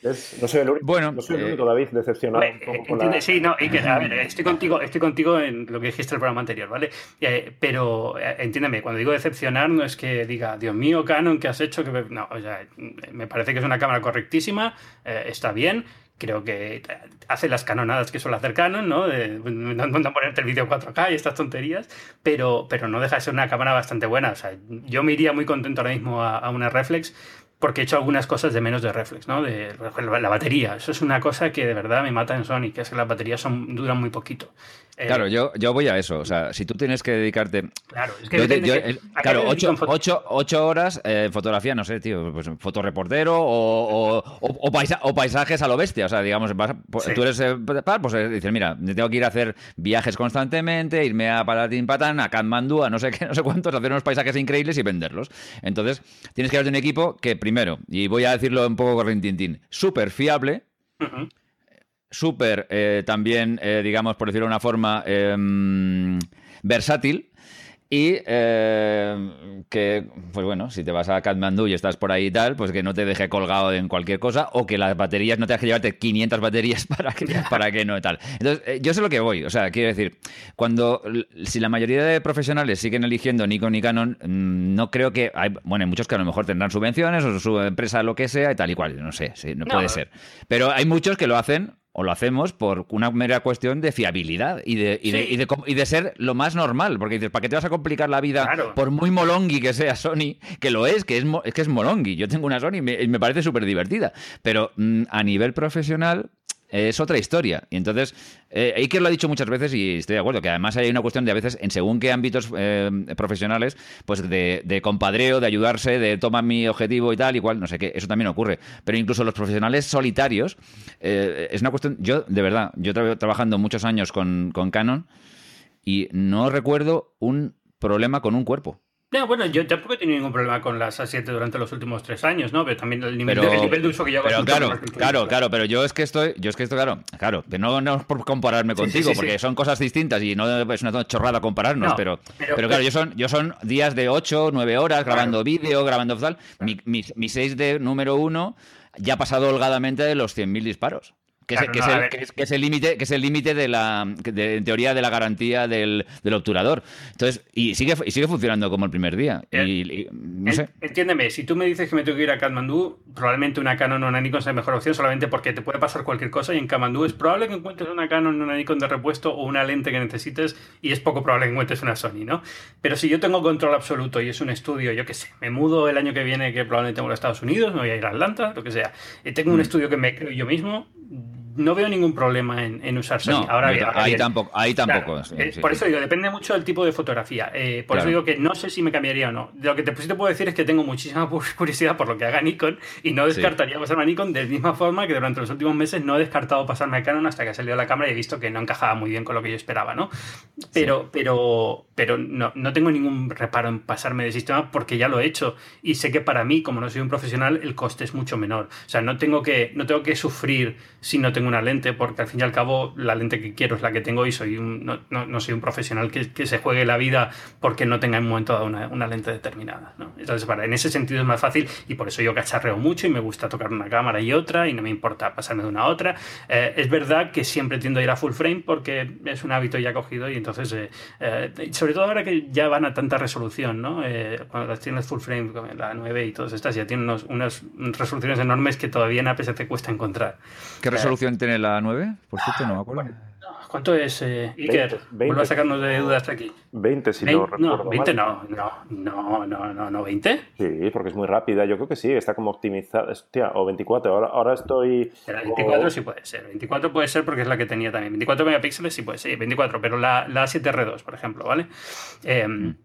No soy el único, bueno, no soy el único David, decepcionado un poco con la... Sí, no, y que, a ver, estoy contigo, estoy contigo en lo que dijiste el programa anterior, ¿vale? Eh, pero eh, entiéndeme, cuando digo decepcionar no es que diga, Dios mío, Canon, ¿qué has hecho? Que no, o sea, me parece que es una cámara correctísima, eh, está bien, creo que hace las canonadas que suele hacer Canon, ¿no? De, no, ponerte el vídeo 4K y estas tonterías, pero, pero no deja de ser una cámara bastante buena. O sea, yo me iría muy contento ahora mismo a, a una Reflex porque he hecho algunas cosas de menos de reflex, ¿no? De la batería. Eso es una cosa que de verdad me mata en Sony, que es que las baterías son, duran muy poquito. Eh, claro, yo, yo voy a eso. O sea, si tú tienes que dedicarte. Claro, es que. claro, ocho, horas eh, fotografía, no sé, tío, pues fotoreportero o, o, paisajes a lo bestia. O sea, digamos, pues, tú eres. Eh, pues dices, mira, tengo que ir a hacer viajes constantemente, irme a Palatín Patán, a Kathmandu, a no sé qué, no sé cuántos, hacer unos paisajes increíbles y venderlos. Entonces, tienes que darte un equipo que primero, y voy a decirlo un poco correntintín, súper fiable, súper eh, también, eh, digamos, por decirlo de una forma, em, versátil y eh, que, pues bueno, si te vas a Kathmandu y estás por ahí y tal, pues que no te deje colgado en cualquier cosa o que las baterías no te que llevarte 500 baterías para que, para que no tal. Entonces, eh, yo sé lo que voy. O sea, quiero decir, cuando, si la mayoría de profesionales siguen eligiendo Nikon y Canon, mm, no creo que, hay, bueno, hay muchos que a lo mejor tendrán subvenciones o su empresa lo que sea y tal y cual, no sé, sí, no, puede ser. Pero hay muchos que lo hacen o lo hacemos por una mera cuestión de fiabilidad y de, y, de, y, de, ser lo más normal. Porque dices, ¿para qué te vas a complicar la vida por muy molongi que sea Sony? Que lo es, que es, es que es molongi. Yo tengo una Sony y me, me parece súper divertida. Pero mm, a nivel profesional, es otra historia. Y entonces, eh, Iker lo ha dicho muchas veces y estoy de acuerdo, que además hay una cuestión de a veces, en según qué ámbitos eh, profesionales, pues de, compadreo, de ayudarse, de toma mi objetivo y tal, igual, no sé qué, eso también ocurre. Pero incluso los profesionales solitarios, eh, es una cuestión, yo de verdad, yo he trabajando muchos años con, con Canon y no recuerdo un problema con un cuerpo. No, bueno, yo tampoco he tenido ningún problema con las A7 durante los últimos tres años, ¿no? Pero también el nivel, de, uso que llevo Pero claro, claro, claro, pero yo es que estoy, yo es que estoy, claro, claro, no, no es por compararme contigo, porque son cosas distintas y no es una chorrada compararnos, pero, pero, claro, yo son, yo son días de 8, 9 horas grabando vídeo, grabando tal. Mi, mi, mi 6 de número uno ya ha pasado holgadamente de los 100.000 disparos. Que, es, el límite que es el límite de la en teoría de la garantía del, obturador entonces y sigue y sigue funcionando como el primer día y, no sé. entiéndeme si tú me dices que me tengo que ir a Kathmandú probablemente una Canon o una Nikon sea la mejor opción solamente porque te puede pasar cualquier cosa y en Kathmandú es probable que encuentres una Canon o una Nikon de repuesto o una lente que necesites y es poco probable que encuentres una Sony no pero si yo tengo control absoluto y es un estudio yo qué sé me mudo el año que viene que probablemente tengo a Estados Unidos me voy a ir a Atlanta lo que sea y tengo un mm. estudio que me creo yo mismo no veo ningún problema en, usar Sony. ahora, ahí, tampoco. Ahí tampoco eh, por eso digo, depende mucho del tipo de fotografía. Eh, por eso digo que no sé si me cambiaría o no. Lo que te, te puedo decir es que tengo muchísima curiosidad por lo que haga Nikon y no descartaría pasarme a Nikon de la misma forma que durante los últimos meses no he descartado pasarme a Canon hasta que ha salido la cámara y he visto que no encajaba muy bien con lo que yo esperaba, ¿no? Pero, pero, pero no, no tengo ningún reparo en pasarme de sistema porque ya lo he hecho y sé que para mí, como no soy un profesional, el coste es mucho menor. O sea, no tengo que, no tengo que sufrir si no tengo una lente, porque al fin y al cabo la lente que quiero es la que tengo y soy no, no, soy un profesional que, que, se juegue la vida porque no tenga en un momento dado una, una lente determinada. ¿no? Entonces, para, en ese sentido es más fácil y por eso yo cacharreo mucho y me gusta tocar una cámara y otra y no me importa pasarme de una a otra. Eh, es verdad que siempre tiendo a ir a full frame porque es un hábito ya cogido y entonces, eh, eh, sobre todo ahora que ya van a tanta resolución, ¿no? cuando las tienes full frame, la 9 y todas estas, ya tienen unas resoluciones enormes que todavía en APS te cuesta encontrar. ¿Qué resolución tiene la 9? Por cierto, no me acuerdo. ¿Cuánto es, eh, Iker? Vuelvo a sacarnos de dudas hasta aquí. 20, si no recuerdo. No, 20 no, no, no, no, no, no, 20. Sí, porque es muy rápida. Yo creo que sí, está como optimizada. Hostia, o 24. Ahora, ahora estoy. La 24 sí puede ser. 24 puede ser porque es la que tenía también. 24 megapíxeles sí puede ser. 24, pero la, la 7R2, por ejemplo, ¿vale? Eh, mm.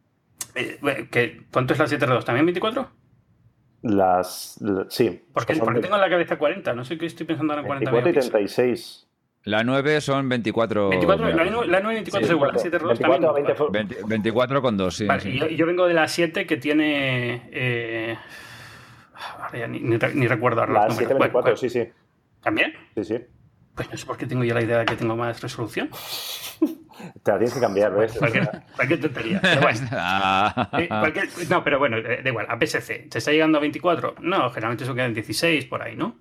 eh, ¿Cuánto es la 7R2? ¿También 24? Las, sí. ¿Por qué, tengo en la cabeza 40? No sé qué estoy pensando ahora en 40 24 y 36. La 9 son 24. 24 la, 9, la 9 24 sí, igual, la 7 24, 20, 24 con 2, sí. Vale, sí. Yo, yo, vengo de la 7 que tiene. Eh, ya ni, ni, ni recuerdo ahora. La 7 24, sí, sí. ¿También? Sí, sí. Pues no sé por qué tengo yo la idea de que tengo más resolución. Te la tienes que cambiar, ¿ves? Cualquier, cualquier tontería. Pero bueno, eh, cualquier, no, pero bueno, da igual. A PSC, ¿se está llegando a 24? No, generalmente eso queda en 16 por ahí, ¿no?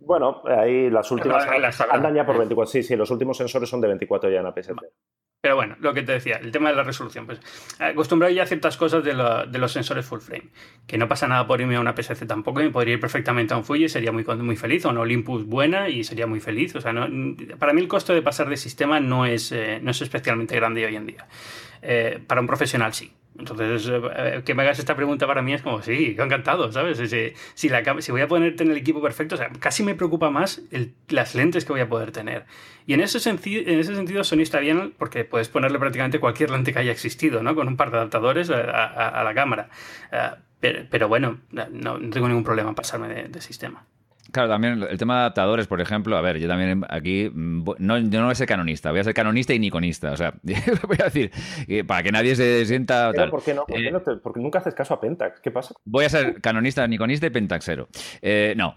Bueno, ahí las últimas andan ya por 24. Sí, sí, los últimos sensores son de 24 ya en APS-C. Pero bueno, lo que te decía, el tema de la resolución. Pues acostumbrado ya a ciertas cosas de, de, los sensores full frame. Que no pasa nada por irme a una PSC tampoco, me podría ir perfectamente a un Fuji y sería muy, muy feliz, o una Olympus buena y sería muy feliz. O sea, no, para mí el costo de pasar de sistema no es, eh, no es especialmente grande hoy en día. Eh, para un profesional sí. Entonces, eh, que me hagas esta pregunta para mí es como, sí, encantado, ¿sabes? Si, si, la, si voy a ponerte en el equipo perfecto, o sea, casi me preocupa más el, las lentes que voy a poder tener. Y en ese, en ese sentido, Sony está bien porque puedes ponerle prácticamente cualquier lente que haya existido, ¿no? Con un par de adaptadores a, la cámara. Eh, pero, bueno, no, tengo ningún problema en pasarme de sistema. Claro, también el tema de adaptadores, por ejemplo, a ver, yo también aquí, mm, no, yo no voy a ser canonista, voy a ser canonista y niconista, o sea, voy a decir, para que nadie se sienta tal. ¿Por qué no? Eh, porque nunca haces caso a Pentax, ¿qué pasa? Voy a ser canonista, niconista y pentaxero. Eh, no,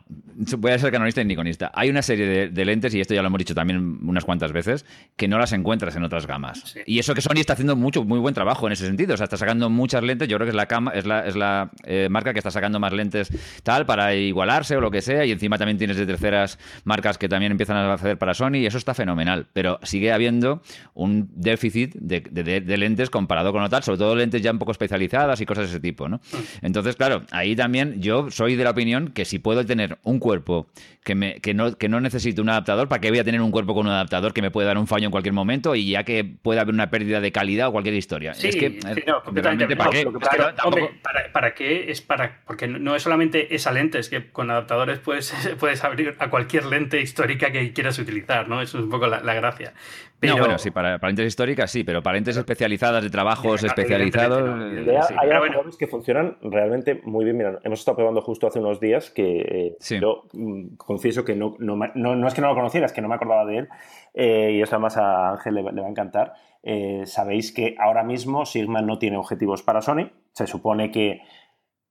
voy a ser canonista y niconista. Hay una serie de, lentes, y esto ya lo hemos dicho también unas cuantas veces, que no las encuentras en otras gamas. Y eso que Sony está haciendo mucho, muy buen trabajo en ese sentido, o sea, está sacando muchas lentes, yo creo que es la, cama, es la, es la eh, marca que está sacando más lentes tal para igualarse o lo que sea, y encima también tienes de terceras marcas que también empiezan a hacer para Sony y eso está fenomenal. Pero sigue habiendo un déficit de, lentes comparado con lo tal, sobre todo lentes ya un poco especializadas y cosas de ese tipo, ¿no? Entonces, claro, ahí también yo soy de la opinión que si puedo tener un cuerpo que, me, que, no, que no necesito un adaptador, ¿para qué voy a tener un cuerpo con un adaptador que me puede dar un fallo en cualquier momento y ya que puede haber una pérdida de calidad o cualquier historia? es que, no, completamente. ¿para qué? para, qué es para. Porque no es solamente esa lente, es que con adaptadores puedes, puedes abrir a cualquier lente histórica que quieras utilizar, ¿no? Eso es un poco la, gracia. No, bueno, sí, para, lentes históricas sí, pero para lentes especializadas, de trabajos especializados. hay adaptadores que funcionan realmente muy bien. Mira, hemos estado probando justo hace unos días que eh, yo mm, confieso que no, no, no, es que no lo conociera, es que no me acordaba de él. Eh, y eso además a Ángel le, va a encantar. Eh, sabéis que ahora mismo Sigma no tiene objetivos para Sony. Se supone que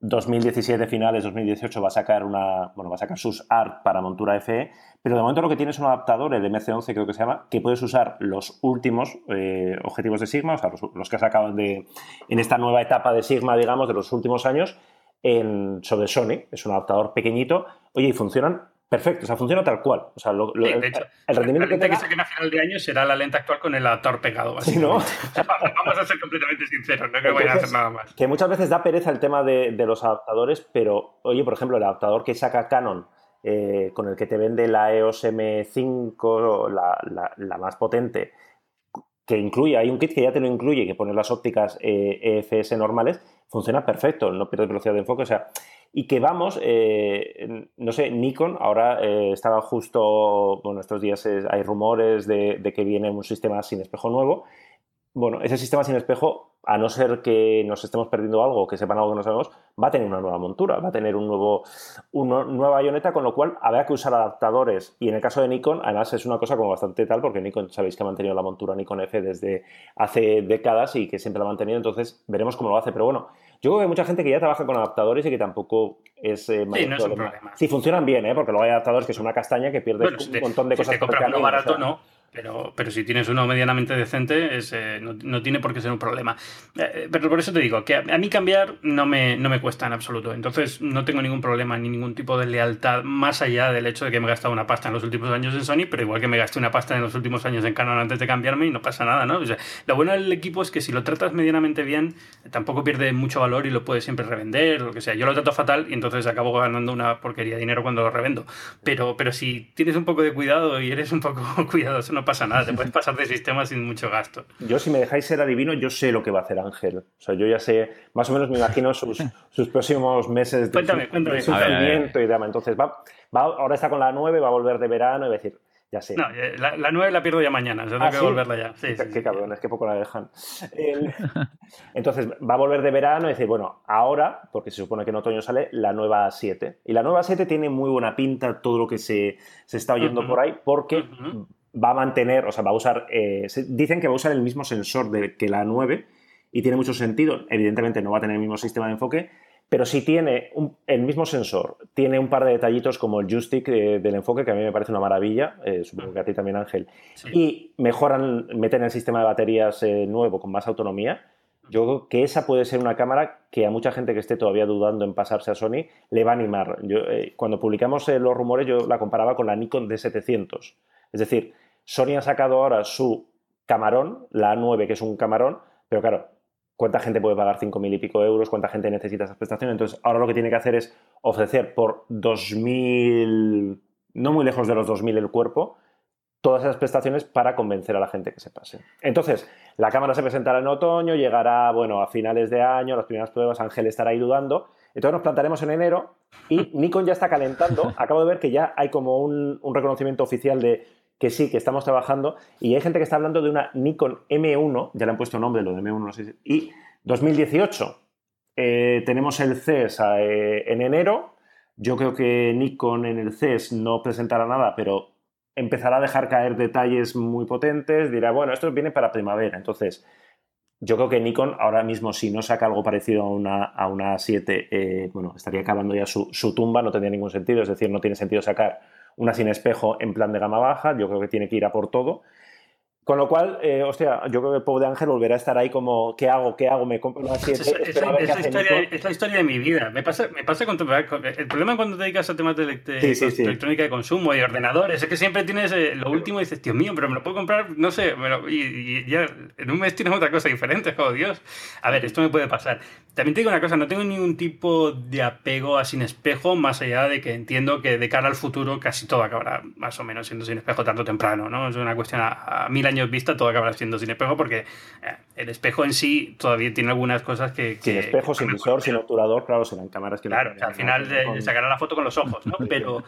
2017 finales, 2018 va a sacar una, bueno, va a sacar sus ART para montura FE, pero de momento lo que tiene es un adaptador, el MC11 creo que se llama, que puedes usar los últimos eh, objetivos de Sigma, o sea, los, que has sacado de, en esta nueva etapa de Sigma, digamos, de los últimos años, en, sobre Sony. Es un adaptador pequeñito. Oye, y funcionan Perfecto, o sea, funciona tal cual. O sea, lo, el, rendimiento la lente que, saquen a final de año será la lente actual con el adaptador pegado. ¿Sí, ¿no? vamos a ser completamente sinceros, no que voy a hacer nada más. Que muchas veces da pereza el tema de, los adaptadores, pero oye, por ejemplo, el adaptador que saca Canon eh, con el que te vende la EOS M5, la, la, más potente, que incluye, hay un kit que ya te lo incluye, que pone las ópticas EFS eh, e normales, funciona perfecto, no pierde velocidad de enfoque, o sea, y que vamos, eh, no sé, Nikon ahora eh, estaba justo, bueno, estos días hay rumores de, que viene un sistema sin espejo nuevo bueno, ese sistema sin espejo, a no ser que nos estemos perdiendo algo, que sepan algo que no sabemos, va a tener una nueva montura, va a tener un nuevo, una nueva bayoneta, con lo cual habrá que usar adaptadores. Y en el caso de Nikon, además es una cosa como bastante tal, porque Nikon sabéis que ha mantenido la montura Nikon F desde hace décadas y que siempre la ha mantenido, entonces veremos cómo lo hace. Pero bueno, yo creo que hay mucha gente que ya trabaja con adaptadores y que tampoco es eh, sí, no es un problema. Sí, funcionan bien, ¿eh? porque luego hay adaptadores que son una castaña que pierdes un montón de cosas. Si te compras uno barato, no pero, pero si tienes uno medianamente decente, es, eh, no, tiene por qué ser un problema. Eh, pero por eso te digo, que a, mí cambiar no me, no me cuesta en absoluto. Entonces no tengo ningún problema ni ningún tipo de lealtad más allá del hecho de que me he gastado una pasta en los últimos años en Sony, pero igual que me gasté una pasta en los últimos años en Canon antes de cambiarme y no pasa nada, ¿no? lo bueno del equipo es que si lo tratas medianamente bien, tampoco pierde mucho valor y lo puedes siempre revender, lo que sea. Yo lo trato fatal y entonces acabo ganando una porquería de dinero cuando lo revendo. Pero, pero si tienes un poco de cuidado y eres un poco cuidadoso, no pasa nada, te puedes pasar de sistema sin mucho gasto. Yo, si me dejáis ser adivino, yo sé lo que va a hacer Ángel. O sea, yo ya sé, más o menos me imagino sus, sus próximos meses de, sufrimiento y demás. Entonces, va, va, ahora está con la 9, va a volver de verano y va a decir, ya sé. No, eh, la, la 9 la pierdo ya mañana, o sea, tengo ¿Ah, que volverla ya. Sí, qué, cabrón, es que poco la dejan. Entonces, va a volver de verano y decir, bueno, ahora, porque se supone que en otoño sale la nueva 7. Y la nueva 7 tiene muy buena pinta todo lo que se, se está oyendo por ahí, porque va a mantener, o sea, va a usar, eh, dicen que va a usar el mismo sensor de, que la 9 y tiene mucho sentido. Evidentemente no va a tener el mismo sistema de enfoque, pero si tiene el mismo sensor, tiene un par de detallitos como el joystick eh, del enfoque, que a mí me parece una maravilla, eh, supongo que a ti también Ángel, y mejoran, meten el sistema de baterías nuevo con más autonomía. Yo creo que esa puede ser una cámara que a mucha gente que esté todavía dudando en pasarse a Sony le va a animar. Yo, cuando publicamos los rumores yo la comparaba con la Nikon D700. Es decir, Sony ha sacado ahora su camarón, la A9, que es un camarón, pero claro, ¿cuánta gente puede pagar 5.000 y pico euros? ¿Cuánta gente necesita esas prestaciones? Entonces, ahora lo que tiene que hacer es ofrecer por 2.000, no muy lejos de los 2.000 el cuerpo, todas esas prestaciones para convencer a la gente que se pase. Entonces, la cámara se presentará en otoño, llegará, bueno, a finales de año, las primeras pruebas, Ángel estará ahí dudando, entonces nos plantaremos en enero y Nikon ya está calentando. Acabo de ver que ya hay como un reconocimiento oficial de que sí, que estamos trabajando. Y hay gente que está hablando de una Nikon M1, ya le han puesto nombre, lo de M1, no sé y 2018. Eh, tenemos el CES eh, en enero. Yo creo que Nikon en el CES no presentará nada, pero empezará a dejar caer detalles muy potentes. Dirá, bueno, esto viene para primavera. Entonces, yo creo que Nikon ahora mismo, si no saca algo parecido a una, a una 7, eh, bueno, estaría acabando ya su, su tumba, no tendría ningún sentido. Es decir, no tiene sentido sacar una sin espejo en plan de gama baja, yo creo que tiene que ir a por todo. Con lo cual, eh, hostia, yo creo que el pobre Ángel volverá a estar ahí como, ¿qué hago? ¿Qué hago? ¿Me compro una 7? Es, la historia de mi vida. Me pasa, me pasa con, El problema cuando te dedicas a temas de, electrónica de consumo y ordenadores es que siempre tienes eh, lo último y dices, Dios mío, pero me lo puedo comprar, no sé, y, ya en un mes tienes otra cosa diferente, oh Dios. A ver, esto me puede pasar. También te digo una cosa, no tengo ningún tipo de apego a sin espejo, más allá de que entiendo que de cara al futuro casi todo acabará más o menos siendo sin espejo tanto temprano, ¿no? Es una cuestión a, a mil años años vista todo acabará siendo sin espejo porque eh, el espejo en sí todavía tiene algunas cosas que... sin espejo, sin visor, sin obturador, claro, serán cámaras que... Claro, al final sacará la foto con los ojos, ¿no? Pero,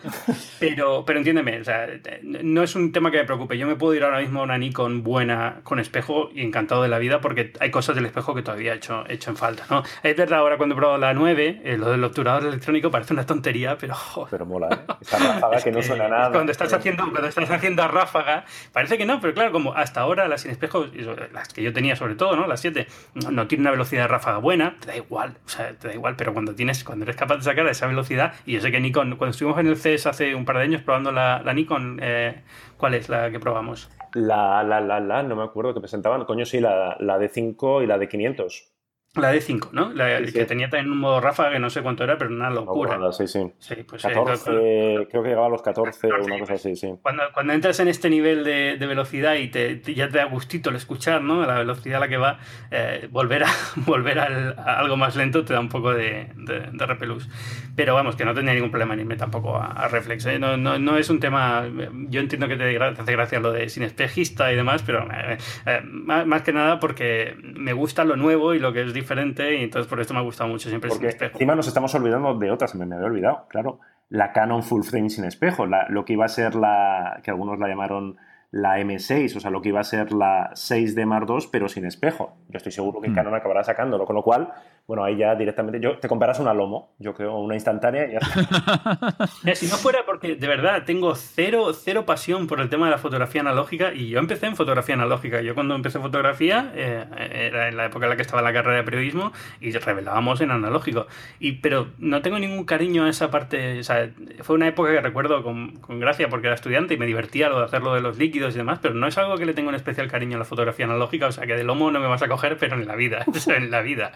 pero, pero entiéndeme, o sea, no es un tema que me preocupe. Yo me puedo ir ahora mismo a una Nikon buena con espejo y encantado de la vida porque hay cosas del espejo que todavía he hecho, hecho en falta, ¿no? Es verdad, ahora cuando he probado la 9, eh, lo del obturador electrónico parece una tontería, pero... Pero mola, ¿eh? Esa ráfaga que no suena nada. Cuando estás, haciendo, cuando estás haciendo a ráfaga, parece que no, pero claro, como hasta ahora las sin espejo, las que yo tenía sobre todo, ¿no? Las 7, no, no tiene una velocidad de ráfaga buena, te da igual, o sea, te da igual, pero cuando tienes, cuando eres capaz de sacar esa velocidad, y yo sé que Nikon, cuando estuvimos en el CES hace un par de años probando la, Nikon, eh, ¿cuál es la que probamos? La, la, la, la, no me acuerdo que presentaban, coño, sí, la, la D5 y la D500. La de 5, ¿no? La sí, que sí. tenía también un modo Rafa que no sé cuánto era, pero una locura. Sí, sí. sí pues, 14, eh, creo, que llegaba a los 14, 14 una cosa así, sí. Cuando, cuando entras en este nivel de, de velocidad y te, te, ya te da gustito el escuchar, ¿no? A la velocidad a la que va, eh, volver, a, volver al, a algo más lento te da un poco de, de, de, repelús. Pero vamos, que no tenía ningún problema en irme tampoco a, a Reflex. ¿eh? No, no, no, es un tema. Yo entiendo que te, te hace gracia lo de sin espejista y demás, pero eh, eh, más, más que nada porque me gusta lo nuevo y lo que es diferente diferente y entonces por esto me ha gustado mucho siempre Porque sin espejo. Encima nos estamos olvidando de otras, me, me había olvidado, claro. La Canon Full Frame sin espejo, lo que iba a ser la, que algunos la llamaron la M6, o sea, lo que iba a ser la 6D Mark II, pero sin espejo. Yo estoy seguro que mm. Canon acabará sacándolo, con lo cual, bueno, ahí ya directamente yo te comparas una Lomo, yo creo, una instantánea y ya está. si no fuera porque de verdad tengo cero, cero pasión por el tema de la fotografía analógica y yo empecé en fotografía analógica. Yo cuando empecé fotografía eh, era en la época en la que estaba la carrera de periodismo y revelábamos en analógico. Y, pero no tengo ningún cariño a esa parte. O sea, fue una época que recuerdo con, con gracia porque era estudiante y me divertía lo de hacerlo de los líquidos y demás, pero no es algo que le tengo un especial cariño a la fotografía analógica, o sea que de lomo no me vas a coger, pero en la vida, en la vida.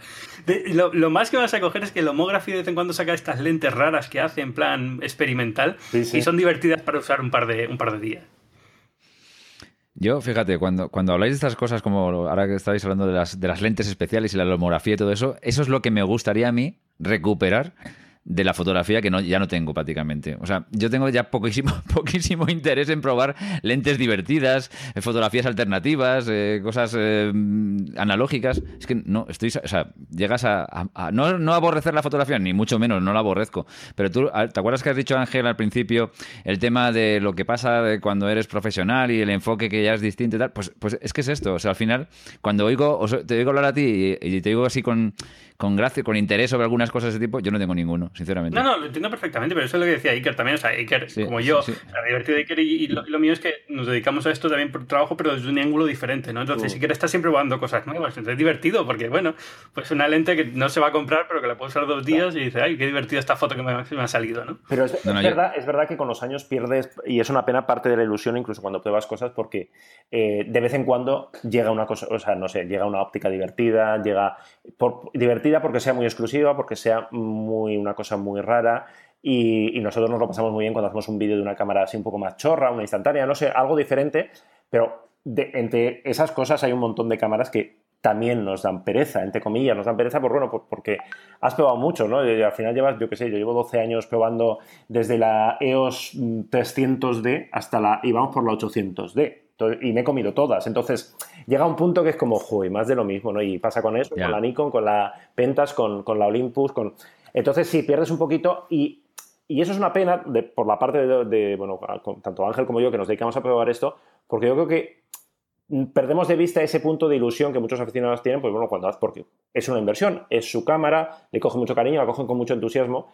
lo, más que vas a coger es que el homography de vez en cuando saca estas lentes raras que hace en plan experimental y son divertidas para usar un par de, un par de días. Yo, fíjate, cuando, cuando habláis de estas cosas, como ahora que estáis hablando de las, de las lentes especiales y la homografía y todo eso, eso es lo que me gustaría a mí recuperar de la fotografía que no, ya no tengo prácticamente. O sea, yo tengo ya poquísimo, poquísimo interés en probar lentes divertidas, eh, fotografías alternativas, eh, cosas eh, analógicas. Es que no, estoy, o sea, llegas a, no, no, aborrecer la fotografía, ni mucho menos, no la aborrezco. Pero tú, ¿te acuerdas que has dicho, Ángel, al principio, el tema de lo que pasa cuando eres profesional y el enfoque que ya es distinto y tal? Pues, pues es que es esto. O sea, al final, cuando oigo, te oigo hablar a ti y te digo así con con gracia, con interés sobre algunas cosas de ese tipo, yo no tengo ninguno, sinceramente. No, no, lo entiendo perfectamente, pero eso es lo que decía Iker también. O sea, Iker, como yo, sí, divertido de Iker y, lo, mío es que nos dedicamos a esto también por trabajo, pero desde un ángulo diferente, ¿no? Entonces, uh. Iker está siempre probando cosas nuevas. Entonces, es divertido porque, bueno, pues una lente que no se va a comprar, pero que la puedo usar dos días y dice, ay, qué divertida esta foto que me, ha salido, ¿no? Pero es, verdad, es verdad que con los años pierdes, y es una pena parte de la ilusión, incluso cuando pruebas cosas, porque eh, de vez en cuando llega una cosa, o sea, no sé, llega una óptica divertida, llega por, divertida porque sea muy exclusiva porque sea muy, una cosa muy rara. Y, nosotros nos lo pasamos muy bien cuando hacemos un vídeo de una cámara así un poco más chorra, una instantánea, no sé, algo diferente, pero entre esas cosas hay un montón de cámaras que también nos dan pereza, entre comillas, nos dan pereza por, bueno, porque has probado mucho, ¿no? Al final llevas, yo qué sé, yo llevo 12 años probando desde la EOS 300D hasta la, y vamos por la 800D y me he comido todas. Entonces, llega un punto que es como, joder, más de lo mismo, ¿no? Y pasa con eso, con la Nikon, con la Pentas, con, la Olympus, con... Entonces, sí, pierdes un poquito y, eso es una pena por la parte de, bueno, tanto Ángel como yo que nos dedicamos a probar esto, porque yo creo que perdemos de vista ese punto de ilusión que muchos aficionados tienen, pues bueno, cuando haz, porque es una inversión, es su cámara, le coge mucho cariño, la cogen con mucho entusiasmo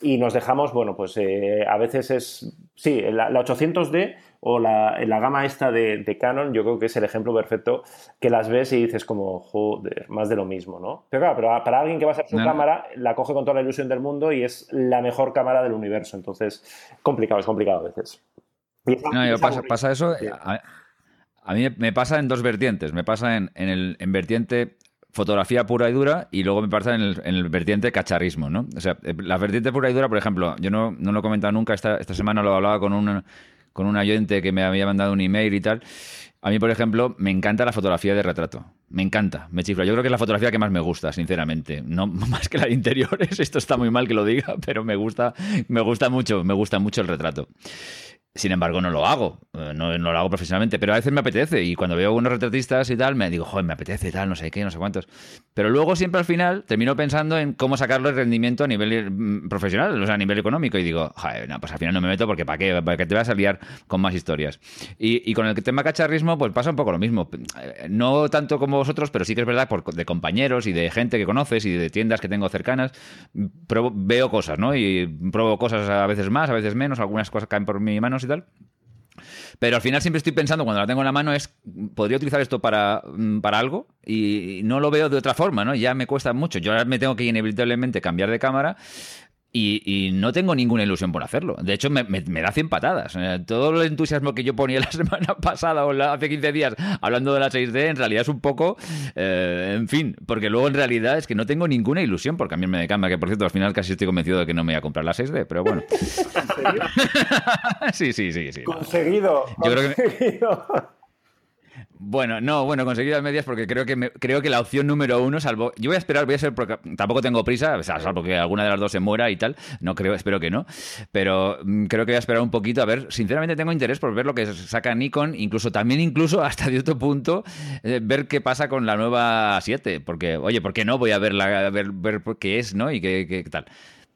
y nos dejamos, bueno, pues eh, a veces es, sí, la, 800D o la, la gama esta de, Canon, yo creo que es el ejemplo perfecto que las ves y dices como, joder, más de lo mismo, ¿no? Pero claro, pero para alguien que va a ser su cámara, la coge con toda la ilusión del mundo y es la mejor cámara del universo, entonces, complicado, es complicado a veces. No, pasa, pasa, eso, a, mí me pasa en dos vertientes, me pasa en, en, el, en vertiente fotografía pura y dura y luego me pasa en el, vertiente cacharrismo, ¿no? O sea, eh, la vertiente pura y dura, por ejemplo, yo no, no lo he comentado nunca, esta, esta semana lo hablaba con un, con un oyente que me había mandado un email y tal. A mí, por ejemplo, me encanta la fotografía de retrato. Me encanta, me chifla. Yo creo que es la fotografía que más me gusta, sinceramente. No más que la de interiores, esto está muy mal que lo diga, pero me gusta, me gusta mucho, me gusta mucho el retrato. Sin embargo, no lo hago, eh, no, lo hago profesionalmente, pero a veces me apetece y cuando veo unos retratistas y tal, me digo, joder, me apetece tal, no sé qué, no sé cuántos. Pero luego siempre al final termino pensando en cómo sacarlo el rendimiento a nivel mm, profesional, o sea, a nivel económico y digo, joder, no, pues al final no me meto porque ¿para qué? ¿Para qué te vas a liar con más historias? Y, con el tema cacharrismo, pues pasa un poco lo mismo. No tanto como vosotros, pero sí que es verdad por, de compañeros y de gente que conoces y de tiendas que tengo cercanas, veo cosas, ¿no? Y pruebo cosas a veces más, a veces menos, algunas cosas caen por mi mano y tal. Pero al final siempre estoy pensando, cuando la tengo en la mano, es, ¿podría utilizar esto para, mm, para algo? Y no lo veo de otra forma, ¿no? Ya me cuesta mucho. Yo ahora me tengo que inevitablemente cambiar de cámara y, no tengo ninguna ilusión por hacerlo. De hecho, me, da 100 patadas. Eh, todo el entusiasmo que yo ponía la semana pasada o hace 15 días hablando de la 6D, en realidad es un poco, eh, en fin, porque luego en realidad es que no tengo ninguna ilusión por cambiarme de cámara, que por cierto, al final casi estoy convencido de que no me voy a comprar la 6D, pero bueno. sí, sí, sí, sí. Conseguido. Yo creo que... Bueno, no, bueno, conseguido a medias porque creo que creo que la opción número uno, salvo. Yo voy a esperar, voy a ser. Tampoco tengo prisa, o sea, salvo que alguna de las dos se muera y tal. No creo, espero que no. Pero mm, creo que voy a esperar un poquito a ver. Sinceramente, tengo interés por ver lo que saca Nikon, incluso también, incluso hasta otro punto, eh, ver qué pasa con la nueva 7. Porque, oye, ¿por qué no? Voy a ver, la, ver, ver qué es, ¿no? Y qué, qué tal.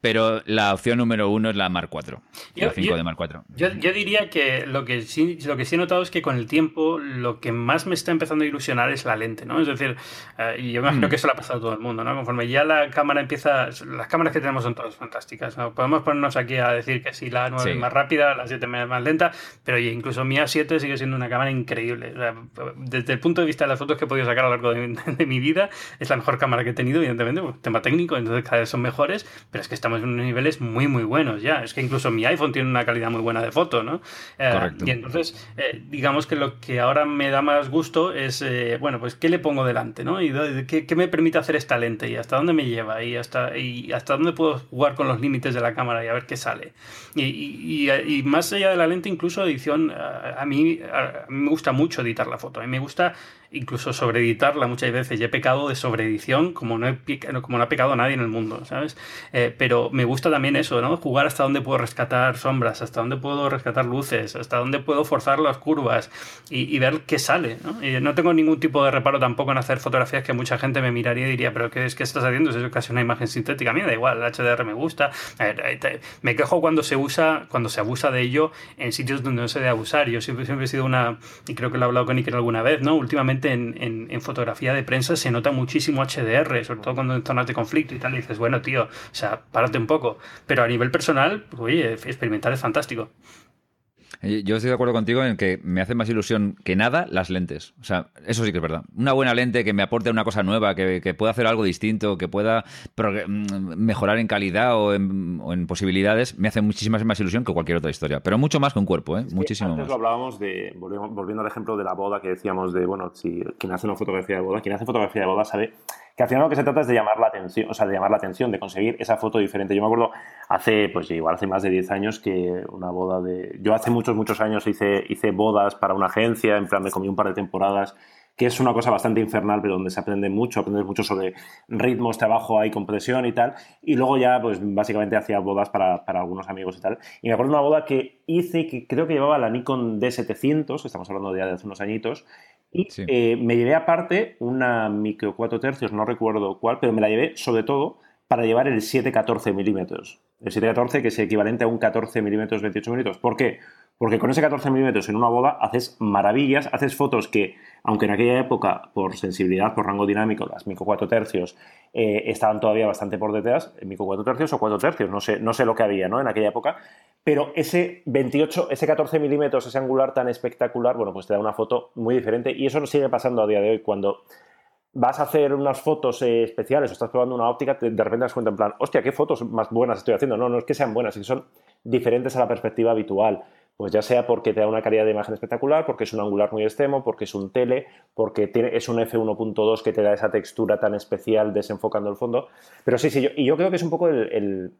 Pero la opción número uno es la Mark IV, la 5 de Mark IV. Yo, diría que lo que, sí, lo que sí he notado es que con el tiempo lo que más me está empezando a ilusionar es la lente, ¿no? Es decir, eh, yo imagino mm. que eso le ha pasado a todo el mundo, ¿no? Conforme ya la cámara empieza, las cámaras que tenemos son todas fantásticas, ¿no? Podemos ponernos aquí a decir que si la 9 es más rápida, la 7 es más lenta, pero oye, incluso mi A7 sigue siendo una cámara increíble. desde el punto de vista de las fotos que he podido sacar a lo largo de, mi vida, es la mejor cámara que he tenido, evidentemente, tema técnico, entonces cada vez son mejores, pero es que estamos en unos niveles muy, muy buenos ya. Es que incluso mi iPhone tiene una calidad muy buena de foto, ¿no? Eh, y entonces, eh, digamos que lo que ahora me da más gusto es, eh, bueno, pues, ¿qué le pongo delante, ¿no? Y qué, me permite hacer esta lente y hasta dónde me lleva y hasta, y hasta dónde puedo jugar con los límites de la cámara y a ver qué sale. Y, y, más allá de la lente, incluso edición, a mí, a mí me gusta mucho editar la foto. A mí me gusta incluso sobreeditarla muchas veces. Y he pecado de sobreedición como no, he, como no ha pecado nadie en el mundo, ¿sabes? Eh, pero me gusta también eso, ¿no? Jugar hasta dónde puedo rescatar sombras, hasta dónde puedo rescatar luces, hasta dónde puedo forzar las curvas y, ver qué sale, ¿no? Y no tengo ningún tipo de reparo tampoco en hacer fotografías que mucha gente me miraría y diría, pero ¿qué es que estás haciendo? Es casi una imagen sintética. A me da igual, el HDR me gusta. me quejo cuando se usa, cuando se abusa de ello en sitios donde no se debe abusar. Yo siempre, siempre he sido una, y creo que lo he hablado con Iker alguna vez, ¿no? Últimamente en, fotografía de prensa se nota muchísimo HDR, sobre todo cuando en zonas de conflicto y tal, y dices, bueno, tío, o sea, párate un poco. Pero a nivel personal, oye, experimentar es fantástico. Eh, yo estoy de acuerdo contigo en que me hace más ilusión que nada las lentes. O sea, eso sí que es verdad. Una buena lente que me aporte una cosa nueva, que, pueda hacer algo distinto, que pueda mm, mejorar en calidad o en, posibilidades, me hace muchísima más ilusión que cualquier otra historia. Pero mucho más con cuerpo, ¿eh? Muchísimo antes más. lo hablábamos de, volviendo al ejemplo de la boda que decíamos de, bueno, si quien hace una fotografía de boda, quien hace fotografía de boda sabe que al final lo que se trata es de llamar la atención, o sea, de llamar la atención, de conseguir esa foto diferente. Yo me acuerdo hace, pues igual hace más de 10 años que una boda de... Yo hace muchos, muchos años hice, hice bodas para una agencia, en plan me comí un par de temporadas que es una cosa bastante infernal, pero donde se aprende mucho, aprendes mucho sobre ritmos, trabajo, hay compresión y tal. Y luego ya, pues básicamente hacía bodas para, para, algunos amigos y tal. Y me acuerdo de una boda que hice, que creo que llevaba la Nikon D700, estamos hablando de ya de hace unos añitos, y eh, me llevé aparte una micro 4 tercios, no recuerdo cuál, pero me la llevé sobre todo para llevar el 714 milímetros. El 714 que es equivalente a un 14 milímetros 28 minutos. ¿Por qué? Porque con ese 14 milímetros en una boda haces maravillas, haces fotos que, aunque en aquella época, por sensibilidad, por rango dinámico, las micro 4 tercios eh, estaban todavía bastante por detrás, micro 4 tercios o 4 tercios, no sé, no sé lo que había ¿no? en aquella época, pero ese 28, ese 14 milímetros, ese angular tan espectacular, bueno, pues te da una foto muy diferente y eso nos sigue pasando a día de hoy cuando vas a hacer unas fotos eh, especiales o estás probando una óptica, de repente das cuenta en plan, hostia, qué fotos más buenas estoy haciendo. No, no es que sean buenas, es que son diferentes a la perspectiva habitual. Pues ya sea porque te da una calidad de imagen espectacular, porque es un angular muy extremo, porque es un tele, porque tiene, es un f1.2 que te da esa textura tan especial desenfocando el fondo. Pero sí, sí, yo, y yo creo que es un poco el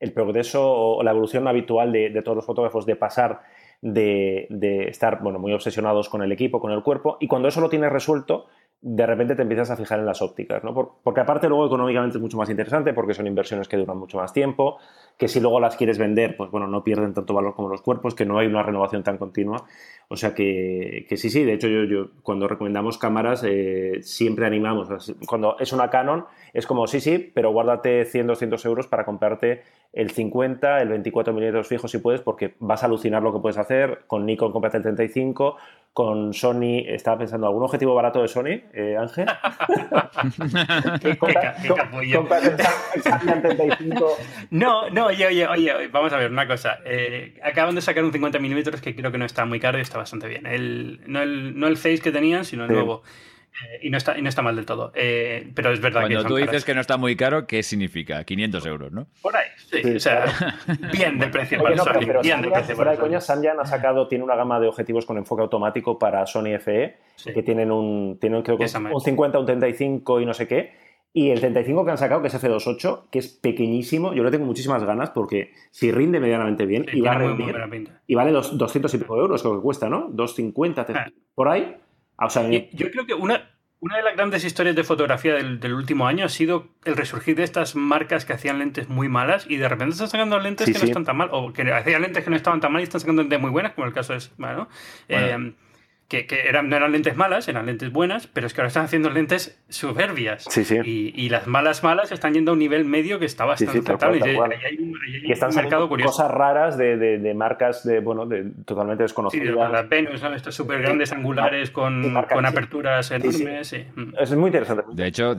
el progreso o la evolución habitual de, todos los fotógrafos de pasar de, estar bueno, muy obsesionados con el equipo, con el cuerpo, y cuando eso lo tienes resuelto, de repente te empiezas a fijar en las ópticas, ¿no? porque aparte luego económicamente es mucho más interesante, porque son inversiones que duran mucho más tiempo, que si luego las quieres vender, pues bueno, no pierden tanto valor como los cuerpos, que no hay una renovación tan continua. O sea que, sí, sí, de hecho yo, yo cuando recomendamos cámaras eh, siempre animamos, cuando es una Canon es como, sí, sí, pero guárdate 100, 200 euros para comprarte el 50, el 24 milímetros fijos si puedes, porque vas a alucinar lo que puedes hacer. Con Nikon cómprate el 35, con Sony, estaba pensando, ¿algún objetivo barato de Sony, eh, Ángel? ¿Qué, No, no, oye, oye, oye, vamos a ver una cosa. Eh, acaban de sacar un 50 milímetros que creo que no está muy caro y está bastante bien. El, no, el, no el Face que tenían, sino el nuevo. Eh, y, no está, y no está mal del todo. Eh, pero es verdad que. Cuando tú dices que no está muy caro, ¿qué significa? 500 euros, ¿no? Por ahí, sí. o sea, bien de precio para Sony. bien de precio para coña, Samyang ha sacado, tiene una gama de objetivos con enfoque automático para Sony FE, que tienen un, tienen creo que un 50, un 35 y no sé qué. Y el 35 que han sacado, que es F28, que es pequeñísimo, yo le tengo muchísimas ganas porque si rinde medianamente bien y, va y vale 200 y pico euros, lo que cuesta, ¿no? 250, ah. por ahí. Ah, yo creo que una, una de las grandes historias de fotografía del, último año ha sido el resurgir de estas marcas que hacían lentes muy malas y de repente están sacando lentes que no están tan mal, o que hacían lentes que no estaban tan mal y están sacando lentes muy buenas, como el caso es. Bueno, eh, que, eran, no eran lentes malas, eran lentes buenas, pero es que ahora están haciendo lentes soberbias. Sí, sí. Y, las malas malas están yendo a un nivel medio que está bastante aceptable. Y, están un mercado curioso. cosas raras de, de, marcas de, bueno, de, totalmente desconocidas. Sí, las Venus, estos súper grandes angulares con, con aperturas enormes. Es muy interesante. De hecho,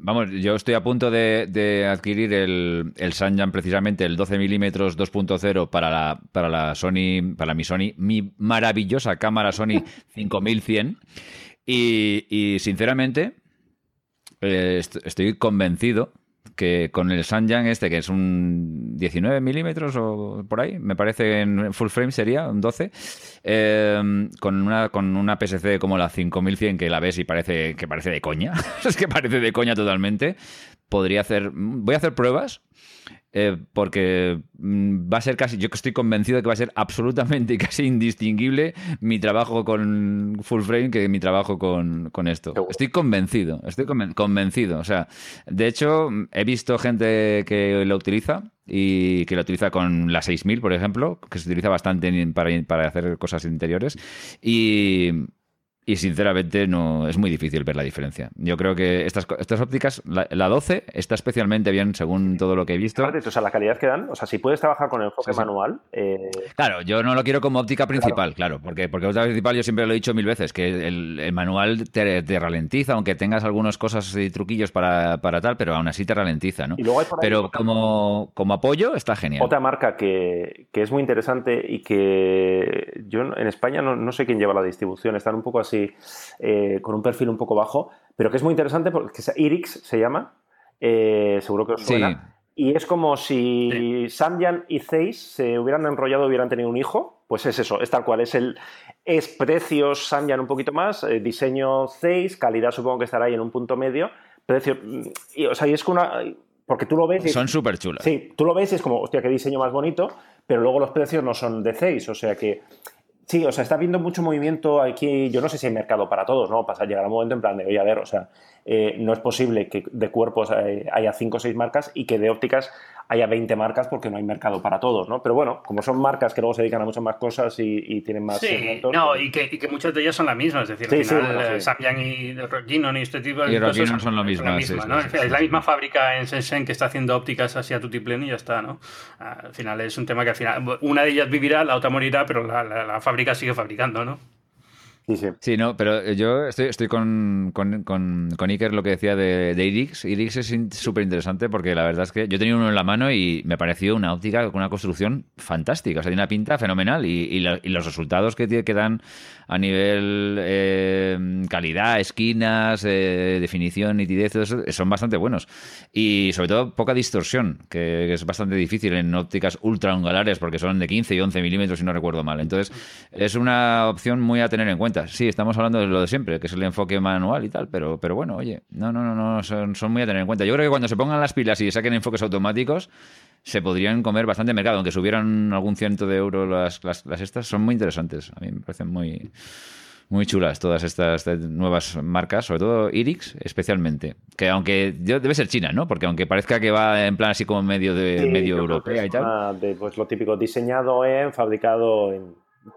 vamos, yo estoy a punto de, adquirir el, el precisamente, el 12 milímetros 2.0 para la, para la Sony, para mi Sony, mi maravillosa cámara Sony 5100. Y, y sinceramente, eh, estoy convencido que con el Sanyan este, que es un 19 milímetros o por ahí, me parece en full frame sería un 12, eh, con, una, con una PSC como la 5100 que la ves y parece que parece de coña, es que parece de coña totalmente, podría hacer, voy a hacer pruebas eh, porque mm, va a ser casi, yo estoy convencido de que va a ser absolutamente y casi indistinguible mi trabajo con full frame que mi trabajo con, esto. Estoy convencido, estoy convencido. O sea, de hecho, he visto gente que lo utiliza y que lo utiliza con la 6000, por ejemplo, que se utiliza bastante para, para hacer cosas interiores. Y, y sinceramente no es muy difícil ver la diferencia. Yo creo que estas, estas ópticas, la, 12 está especialmente bien según todo lo que he visto. o sea, la calidad que dan, o sea, si puedes trabajar con el enfoque manual. Eh, claro, yo no lo quiero como óptica principal, claro, porque, porque óptica principal yo siempre lo he dicho mil veces, que el, manual te, ralentiza, aunque tengas algunas cosas y truquillos para, tal, pero aún así te ralentiza, ¿no? pero como, como apoyo está genial. Otra marca que, es muy interesante y que yo en España no, no sé quién lleva la distribución, están un poco así eh, con un perfil un poco bajo, pero que es muy interesante porque Irix se llama, eh, seguro que os suena. Y es como si Samyang y Zeiss se hubieran enrollado y hubieran tenido un hijo. Pues es eso, es tal cual. Es el es precios Samyang un poquito más, eh, diseño Zeiss, calidad supongo que estará ahí en un punto medio. Precio. Y, o sea, y es que una. Porque tú lo ves. Y, son súper chulas. Sí, tú lo ves y es como, hostia, qué diseño más bonito, pero luego los precios no son de Zeiss. O sea que Sí, o sea, está habiendo mucho movimiento aquí. Yo no sé si hay mercado para todos, ¿no? Pasa, llegar un momento en plan de, oye, a ver, o sea, eh, no es posible que de cuerpos haya cinco o seis marcas y que de ópticas haya 20 marcas porque no hay mercado para todos, ¿no? Pero bueno, como son marcas que luego se dedican a muchas más cosas y, tienen más... Sí, no, pues y, que, y, que, muchas de ellas son la misma, es decir, al final eh, Samyang y Roginon y este tipo de y cosas son, lo mismo, la misma, ¿no? Es la misma fábrica en Shenzhen que está haciendo ópticas así a tutiplén y ya está, ¿no? Al final es un tema que al final una de ellas vivirá, la otra morirá, pero la, la fábrica sigue fabricando, ¿no? Sí, no, pero yo estoy, estoy con, con, con, Iker lo que decía de, de Irix. Irix es súper interesante porque la verdad es que yo tenía uno en la mano y me pareció una óptica con una construcción fantástica. O sea, tiene una pinta fenomenal y, los resultados que, que dan a nivel eh, calidad, esquinas, eh, definición, nitidez, son bastante buenos. Y sobre todo poca distorsión, que, es bastante difícil en ópticas ultra angulares porque son de 15 y 11 milímetros si no recuerdo mal. Entonces, es una opción muy a tener en cuenta. Sí, estamos hablando de lo de siempre, que es el enfoque manual y tal, pero, pero bueno, oye, no, no, no, no son, son muy a tener en cuenta. Yo creo que cuando se pongan las pilas y saquen enfoques automáticos, se podrían comer bastante mercado, aunque subieran algún ciento de euros las, las, estas, son muy interesantes. A mí me parecen muy, muy chulas todas estas nuevas marcas, sobre todo Irix especialmente. Que aunque debe ser China, ¿no? Porque aunque parezca que va en plan así como medio de medio europea y tal. De, pues lo típico, diseñado en, fabricado en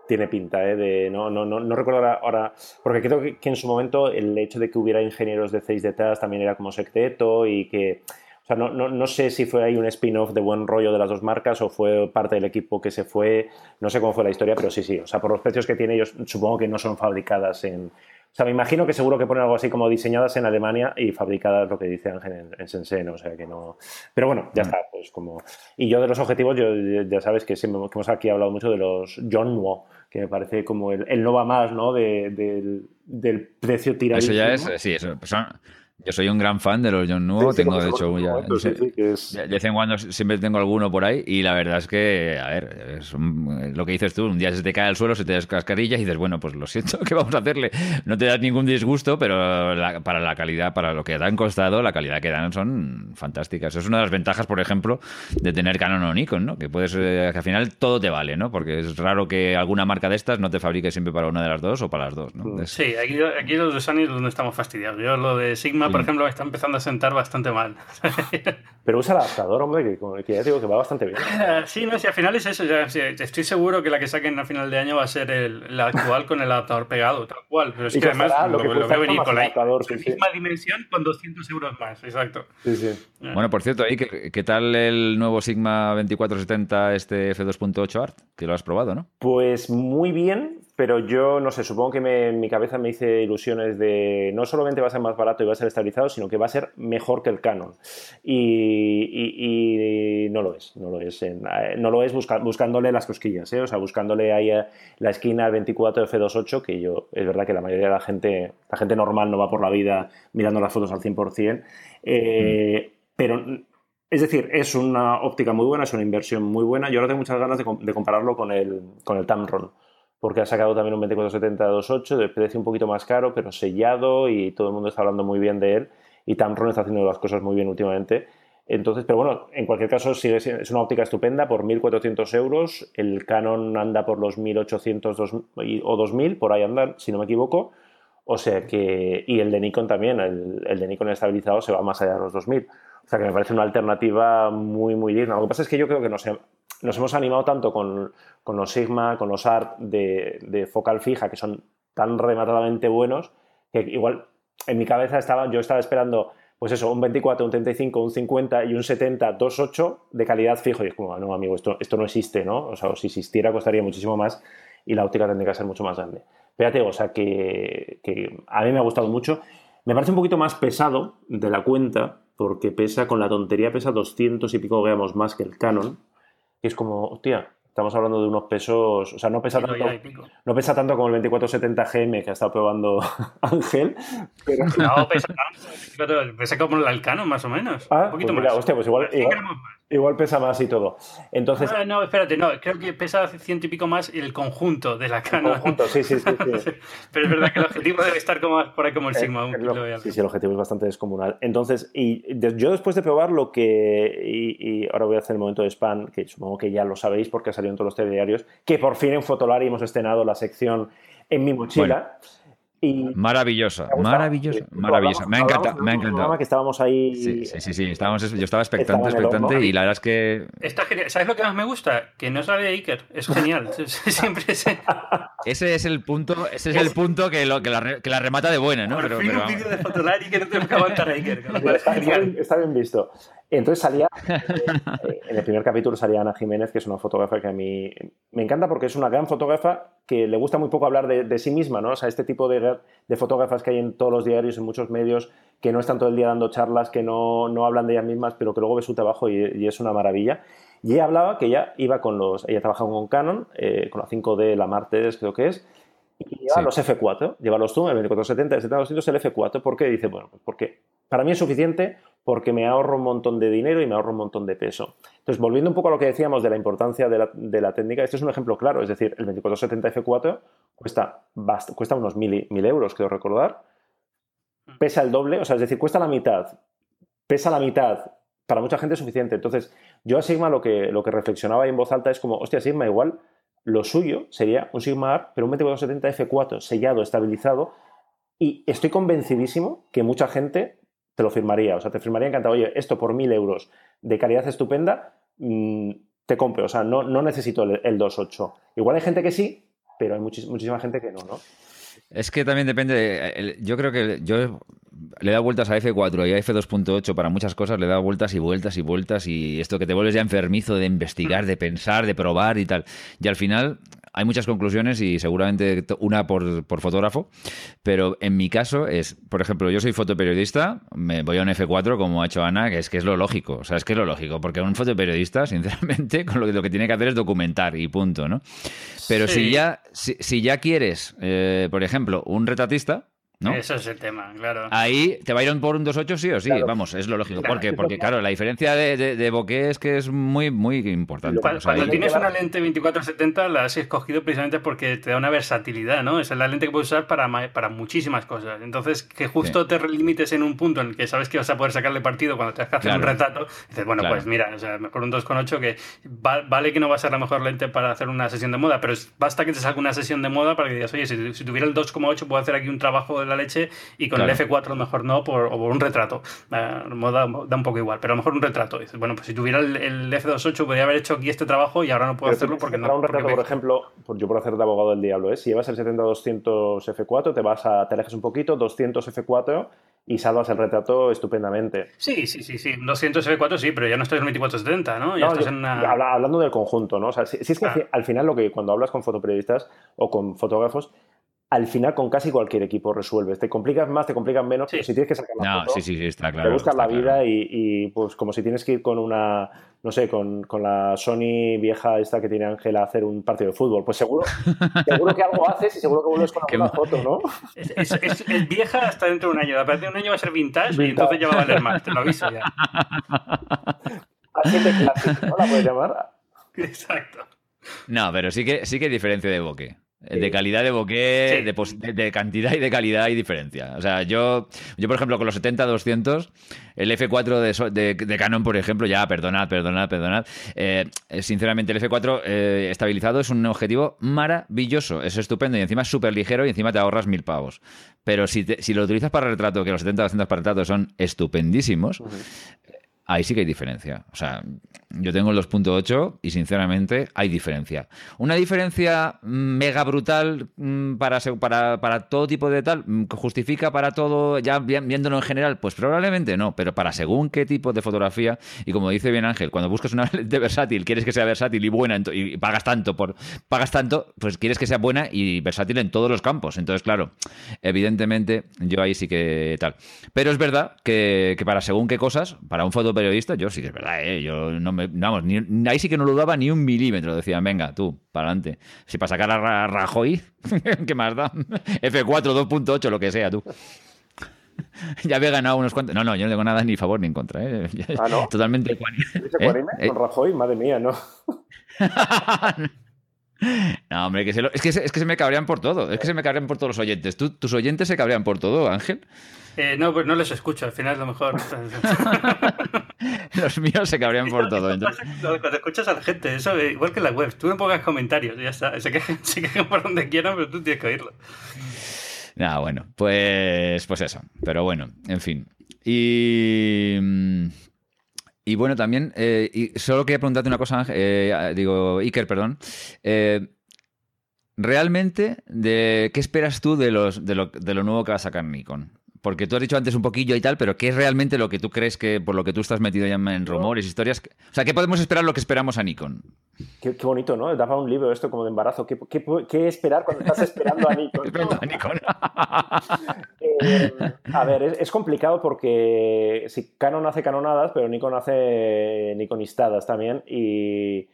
tiene pinta, ¿eh? De, no, no, no, no recuerdo ahora, porque creo que, en su momento el hecho de que hubiera ingenieros de Zeiss detrás también era como secreto y que, o sea, no, no, no sé si fue ahí un spin-off de buen rollo de las dos marcas o fue parte del equipo que se fue, no sé cómo fue la historia, pero sí, sí, o sea, por los precios que tiene, yo supongo que no son fabricadas en, o sea, me imagino que seguro que ponen algo así como diseñadas en Alemania y fabricadas, lo que dice Ángel, en, en Shenzhen, o sea que no... Pero bueno, ya mm. está, pues como... Y yo de los objetivos, yo ya sabes que siempre hemos aquí hablado mucho de los John Nuo, que me parece como el, el no va más, ¿no? De, del, del precio tirado. Eso ya es, sí, eso, son, yo soy un gran fan de los John Nuo, tengo de hecho ya, de vez en cuando siempre tengo alguno por ahí y la verdad es que, a ver, es lo que dices tú, un día se te cae al suelo, se te descascarilla y dices, bueno, pues lo siento, ¿qué vamos a hacerle? No te das ningún disgusto, pero para la calidad, para lo que te han costado, la calidad que dan son fantásticas. Es una de las ventajas, por ejemplo, de tener Canon o Nikon, ¿no? Que puedes, eh, que al final todo te vale, ¿no? Porque es raro que alguna marca de estas no te fabrique siempre para una de las dos o para las dos, ¿no? Sí, aquí, aquí los de Sony es donde estamos fastidiados. Yo lo de Sigma por ejemplo, me está empezando a sentar bastante mal. Pero usa el adaptador, hombre, que, ya digo que va bastante bien. Sí, no, si al final es eso. Ya, estoy seguro que la que saquen a final de año va a ser el, la actual con el adaptador pegado, tal cual. Pero es que además lo, que lo veo venir con la, misma dimensión con 200 euros más, exacto. Sí, sí. Bueno, por cierto, ahí, ¿qué, ¿qué, tal el nuevo Sigma 2470 este F2.8 Art? Que lo has probado, ¿no? Pues muy bien, pero yo no sé, supongo que en mi cabeza me hice ilusiones de no solamente va a ser más barato y va a ser estabilizado, sino que va a ser mejor que el Canon. Y, no lo es, no lo es. no lo es buscándole las cosquillas, ¿eh? o sea, buscándole ahí la esquina 24 F28, que yo, es verdad que la mayoría de la gente, la gente normal no va por la vida mirando las fotos al 100%, eh, mm. pero es decir, es una óptica muy buena, es una inversión muy buena. Yo ahora tengo muchas ganas de, compararlo con el, con el Tamron porque ha sacado también un 2470-28 de precio un poquito más caro, pero sellado y todo el mundo está hablando muy bien de él. Y Tamron está haciendo las cosas muy bien últimamente. Entonces, pero bueno, en cualquier caso sigue es una óptica estupenda por 1.400 euros. El Canon anda por los 1.800 o 2.000, por ahí andan, si no me equivoco. O sea que, y el de Nikon también, el, el de Nikon estabilizado se va más allá de los 2.000. O sea que me parece una alternativa muy, muy digna. Lo que pasa es que yo creo que no sé, nos hemos animado tanto con, los Sigma, con los ART de, focal fija, que son tan rematadamente buenos, que igual en mi cabeza estaba, yo estaba esperando, pues eso, un 24, un 35, un 50 y un 70, 2.8 de calidad fijo. Y es como, no, amigo, esto, esto no existe, ¿no? O sea, si existiera costaría muchísimo más y la óptica tendría que ser mucho más grande. Fíjate, o sea, que, que a mí me ha gustado mucho. Me parece un poquito más pesado de la cuenta, porque pesa, con la tontería, pesa 200 y pico gramos más que el Canon. Y es como, hostia, estamos hablando de unos pesos, o sea, no pesa, tanto, no pesa tanto como el 2470 GM que ha estado probando Ángel. Pero... No, pesa tanto, pesa como el Alcano, más o menos. Ah, un poquito pues más. Hostia, pues igual, igual, pesa más y todo. Entonces... Ah, no, espérate, no, creo que pesa ciento y pico más el conjunto de la. El conjunto, sí, sí, sí, Pero es verdad que el objetivo debe estar como, por ahí como el Sigma. sí, sí, el objetivo es bastante descomunal. Entonces, y yo después de probar lo que, y, ahora voy a hacer el momento de spam, que supongo que ya lo sabéis porque ha salido en todos los telediarios, que por fin en Fotolari hemos estrenado la sección en mi mochila. Y maravillosa, maravillosa, maravillosa. Me ha encantado, me ha encantado. Que estábamos ahí. Sí, sí, sí, Estábamos, yo estaba expectante, expectante y la verdad es que. Está genial. ¿Sabes lo que más me gusta? Que no sale Iker. Es genial. Siempre ese. ese es el punto, ese es el punto que, lo, que, la, que la remata de buena, ¿no? pero, un vídeo de Fotolari que no te que aguantar a Iker. Está, está, bien visto. Entonces salía, eh, en el primer capítulo salía Ana Jiménez, que es una fotógrafa que a mí me encanta porque es una gran fotógrafa que le gusta muy poco hablar de, sí misma, ¿no? O sea, este tipo de, fotógrafas que hay en todos los diarios, en muchos medios, que no están todo el día dando charlas, que no, hablan de ellas mismas, pero que luego ve su trabajo y, es una maravilla. Y ella hablaba que ella iba con los, ella trabajaba con Canon, eh, con la 5D, la Martes creo que es, y lleva los F4, lleva los Zoom, el 2470, el 70 el F4, ¿por qué? Dice, bueno, pues porque para mí es suficiente porque me ahorro un montón de dinero y me ahorro un montón de peso. Entonces, volviendo un poco a lo que decíamos de la importancia de la, técnica, este es un ejemplo claro, es decir, el 2470 F4 cuesta, cuesta unos mil, euros, quiero recordar, pesa el doble, o sea, es decir, cuesta la mitad, pesa la mitad, para mucha gente es suficiente. Entonces, yo a Sigma lo que, lo que reflexionaba en voz alta es como, hostia, Sigma igual, lo suyo sería un Sigma Art, pero un 2470 F4 sellado, estabilizado, y estoy convencidísimo que mucha gente te lo firmaría. O sea, te firmaría encantado. Oye, esto por mil euros de calidad estupenda, mm, te compro. O sea, no, no necesito el, el 2.8. Igual hay gente que sí, pero hay muchísima gente que no, ¿no? Es que también depende. yo creo que yo le he dado vueltas a F4 y a F2.8 para muchas cosas, le he dado vueltas y vueltas y vueltas y esto que te vuelves ya enfermizo de investigar, de pensar, de probar y tal. Y al final hay muchas conclusiones y seguramente una por, por, fotógrafo, pero en mi caso es, por ejemplo, yo soy fotoperiodista, me voy a un F4 como ha hecho Ana, que es que es lo lógico, o sea, es que es lo lógico, porque un fotoperiodista, sinceramente, con lo que, lo que tiene que hacer es documentar y punto, ¿no? Pero si ya si, ya quieres, eh, por ejemplo, un retratista, eso es el tema, claro. Ahí te va a ir por un 2.8 sí o sí, vamos, es lo lógico. ¿Por qué? Porque, claro, la diferencia de, de, bokeh es que es muy, muy importante. Cuando, tienes una lente 24-70, la has escogido precisamente porque te da una versatilidad, ¿no? Esa es la lente que puedes usar para, para muchísimas cosas. Entonces, que justo te limites en un punto en el que sabes que vas a poder sacarle partido cuando te que hacer un retrato, dices, bueno, pues mira, o sea, mejor un 2.8 que vale que no va a ser la mejor lente para hacer una sesión de moda, pero basta que te saque una sesión de moda para que digas, oye, si, tuviera el 2.8 puedo hacer aquí un trabajo de la leche y con el F4 mejor no, por, o por un retrato. da, un poco igual, pero a lo mejor un retrato. Dices, bueno, pues si tuviera el, F28 podría haber hecho aquí este trabajo y ahora no puedo hacerlo porque no. un retrato, por ejemplo, yo por hacer de abogado del diablo, ¿eh? si llevas el 70-200 F4, te vas a, te alejas un poquito, 200 F4 y salvas el retrato estupendamente. Sí, sí, sí, sí. 200 F4 sí, pero ya no estás en 2470, ¿no? Ya estás en Hablando del conjunto, ¿no? O sea, si, es que al final lo que cuando hablas con fotoperiodistas o con fotógrafos, al final con casi cualquier equipo resuelves. Te complicas más, te complicas menos, pero si tienes que sacar la no, sí, sí, está claro, te buscas la vida y, pues como si tienes que ir con una, no sé, con, la Sony vieja esta que tiene Ángela a hacer un partido de fútbol. Pues seguro, seguro que algo haces y seguro que vuelves con alguna foto, ¿no? Es, vieja hasta dentro de un año. A partir de un año va a ser vintage, y entonces ya va a valer más, te lo aviso ya. Así de clásico, ¿no? La puedes llamar. Exacto. No, pero sí que, sí que hay diferencia de bokeh. De calidad de bokeh, de, cantidad y de calidad hay diferencia. O sea, yo, yo por ejemplo, con los 70-200, el F4 de, Canon, por ejemplo, ya, perdonad, perdonad, perdonad. Eh, sinceramente, el F4 eh, estabilizado es un objetivo maravilloso, es estupendo y encima es súper ligero y encima te ahorras mil pavos. Pero si, si lo utilizas para retrato, que los 70-200 para retrato son estupendísimos, ahí sí que hay diferencia. O sea, yo tengo el 2.8 y sinceramente hay diferencia. Una diferencia mega brutal mm, para, para, para todo tipo de tal, mm, ¿justifica para todo, ya viéndolo en general? Pues probablemente no, pero para según qué tipo de fotografía, y como dice bien Ángel, cuando buscas una lente versátil, quieres que sea versátil y buena y pagas tanto por pagas tanto, pues quieres que sea buena y versátil en todos los campos. Entonces, claro, evidentemente yo ahí sí que tal. Pero es verdad que, que para según qué cosas, para un fotógrafo periodista, yo sí que es verdad, ¿eh? yo no me, vamos, ahí sí que no lo daba ni un milímetro. Decían, venga, tú, para adelante. Si para sacar a Rajoy, ¿qué más da? F4, 2.8, lo que sea, tú. ya había ganado unos cuantos. No, no, yo no tengo nada ni favor ni en contra. ¿eh? Ah, no. Totalmente ¿Eh? ¿Eh? Con Rajoy, madre mía, no. No, hombre, que es, que es que se me cabrean por todo. Es que se me cabrean por todos los oyentes. ¿Tus oyentes se cabrean por todo, Ángel? Eh, no, pues no les escucho, al final a lo mejor. Los míos se cabrían por todo. Cuando escuchas a la gente, eso igual que en la web, tú no pongas comentarios, ya está. Se quejan, se por donde quieran, pero tú tienes que oírlo. Nada, bueno, pues, pues eso. Pero bueno, en fin. Y. Y bueno, también, eh, y solo quería preguntarte una cosa, eh, digo, Iker, perdón. ¿Realmente, de, qué esperas tú de, los, de, lo, de lo nuevo que va a sacar Nikon? Porque tú has dicho antes un poquillo y tal, pero ¿qué es realmente lo que tú crees que, por lo que tú estás metido ya en rumores, historias? O sea, ¿qué podemos esperar lo que esperamos a Nikon? Qué, bonito, ¿no? Daba un libro esto como de embarazo. ¿Qué, qué, esperar cuando estás esperando a Nikon? a, Nikon. Eh, a ver, es, complicado porque si Canon hace canonadas, pero Nikon hace Nikonistadas también y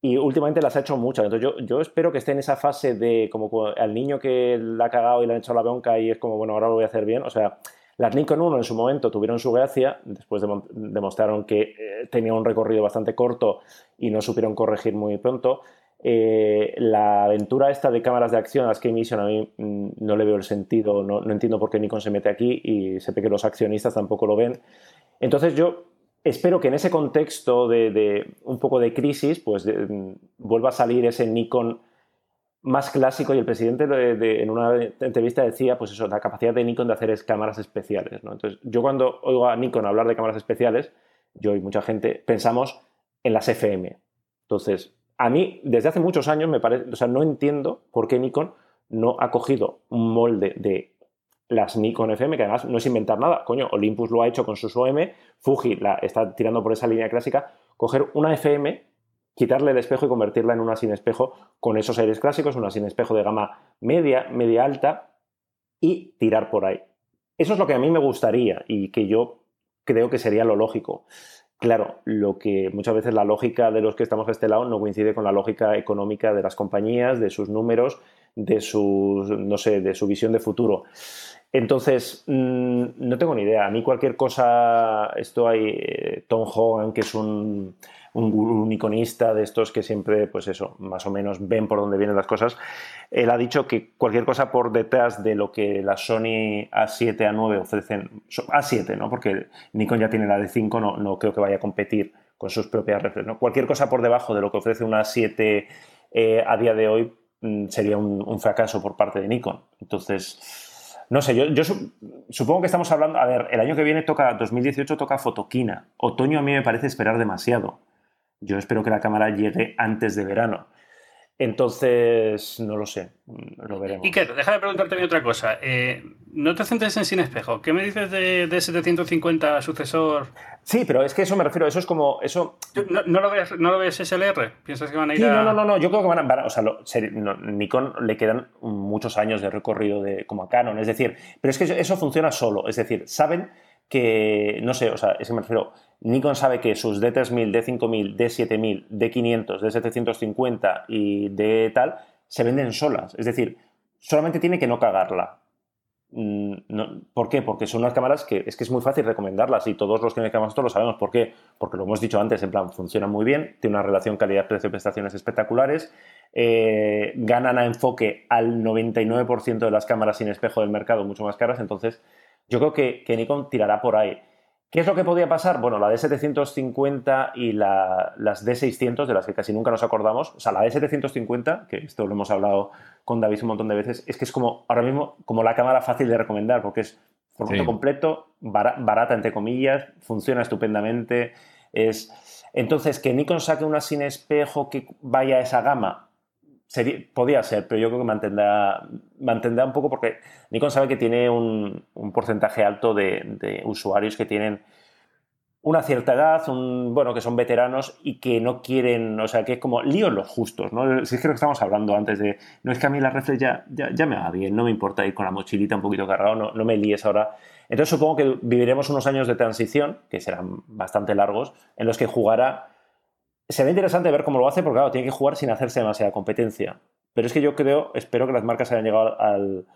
y últimamente las ha hecho muchas. Entonces yo, espero que esté en esa fase de como al niño que la ha cagado y le han hecho la bronca y es como, bueno, ahora lo voy a hacer bien. O sea, las Nikon 1 en su momento tuvieron su gracia, después demostraron que eh, tenía un recorrido bastante corto y no supieron corregir muy pronto. Eh, la aventura esta de cámaras de acción, las que Mission, a mí mm, no le veo el sentido, no, no entiendo por qué Nikon se mete aquí y sé que los accionistas tampoco lo ven. Entonces yo espero que en ese contexto de, un poco de crisis, pues mm, vuelva a salir ese Nikon más clásico y el presidente en una entrevista decía, pues eso, la capacidad de Nikon de hacer cámaras especiales. Entonces, yo cuando oigo a Nikon hablar de cámaras especiales, yo y mucha gente pensamos en las FM. Entonces, a mí, desde hace muchos años, me parece, o sea, no entiendo por qué Nikon no ha cogido un molde de las Nikon FM, que además no es inventar nada. Coño, Olympus lo ha hecho con sus OM, Fuji está tirando por esa línea clásica. Coger una FM, quitarle el espejo y convertirla en una sin espejo con esos aires clásicos, una sin espejo de gama media, media alta y tirar por ahí. Eso es lo que a mí me gustaría y que yo creo que sería lo lógico. Claro, lo que muchas veces la lógica de los que estamos a este lado no coincide con la lógica económica de las compañías, de sus números, de su, no sé, de su visión de futuro. Entonces, mm, no tengo ni idea. A mí cualquier cosa, esto hay eh, Tom Hogan, que es un, un, iconista de estos que siempre, pues eso, más o menos ven por dónde vienen las cosas. Él ha dicho que cualquier cosa por detrás de lo que la Sony A7, A9 ofrecen, A7, ¿no? Porque Nikon ya tiene la D5, no, no creo que vaya a competir con sus propias reflexes. ¿no? Cualquier cosa por debajo de lo que ofrece una A7 eh, a día de hoy sería un, fracaso por parte de Nikon. Entonces, no sé, yo, supongo que estamos hablando, a ver, el año que viene toca, 2018 toca Fotoquina. Otoño a mí me parece esperar demasiado. Yo espero que la cámara llegue antes de verano. Entonces, no lo sé, lo veremos. Que, déjame preguntarte otra cosa. Eh, no te centres en sin espejo. ¿Qué me dices de, de, 750 sucesor? Sí, pero es que eso me refiero, eso es como. eso ¿No, lo, ves, ¿No lo ves SLR? ¿Piensas que van a ir sí, a.? No, no, no, yo creo que van a. o sea, Nikon le quedan muchos años de recorrido de, como a Canon, es decir, pero es que eso funciona solo, es decir, saben que. No sé, o sea, es que me refiero Nikon sabe que sus D3000, D5000, D7000, D500, D750 y D tal se venden solas. Es decir, solamente tiene que no cagarla. Mm, ¿Por qué? Porque son unas cámaras que es que es muy fácil recomendarlas y todos los que me esto lo sabemos. ¿Por qué? Porque lo hemos dicho antes, en plan, funcionan muy bien, tiene una relación calidad-precio-prestaciones espectaculares, eh, ganan a enfoque al 99% de las cámaras sin espejo del mercado mucho más caras, entonces yo creo que, que Nikon tirará por ahí. ¿Qué es lo que podía pasar? Bueno, la D750 y las D600, de las que casi nunca nos acordamos, o sea, la D750, que esto lo hemos hablado con David un montón de veces, es que es como ahora mismo como la cámara fácil de recomendar, porque es formato completo, barata entre comillas, funciona estupendamente. Es... Entonces, que Nikon saque una sin espejo que vaya a esa gama, podía ser, pero yo creo que mantendrá, mantendrá un poco porque Nikon sabe que tiene un, porcentaje alto de, usuarios que tienen una cierta edad, un, bueno, que son veteranos y que no quieren, o sea, que es como líos los justos, ¿no? Si es que lo que estamos hablando antes de, no es que a mí la reflex ya, ya, me va bien, no me importa ir con la mochilita un poquito cargado, no, no me líes ahora. Entonces supongo que viviremos unos años de transición, que serán bastante largos, en los que jugará se ve interesante ver cómo lo hace, porque claro, tiene que jugar sin hacerse demasiada competencia. Pero es que yo creo, espero que las marcas hayan llegado al.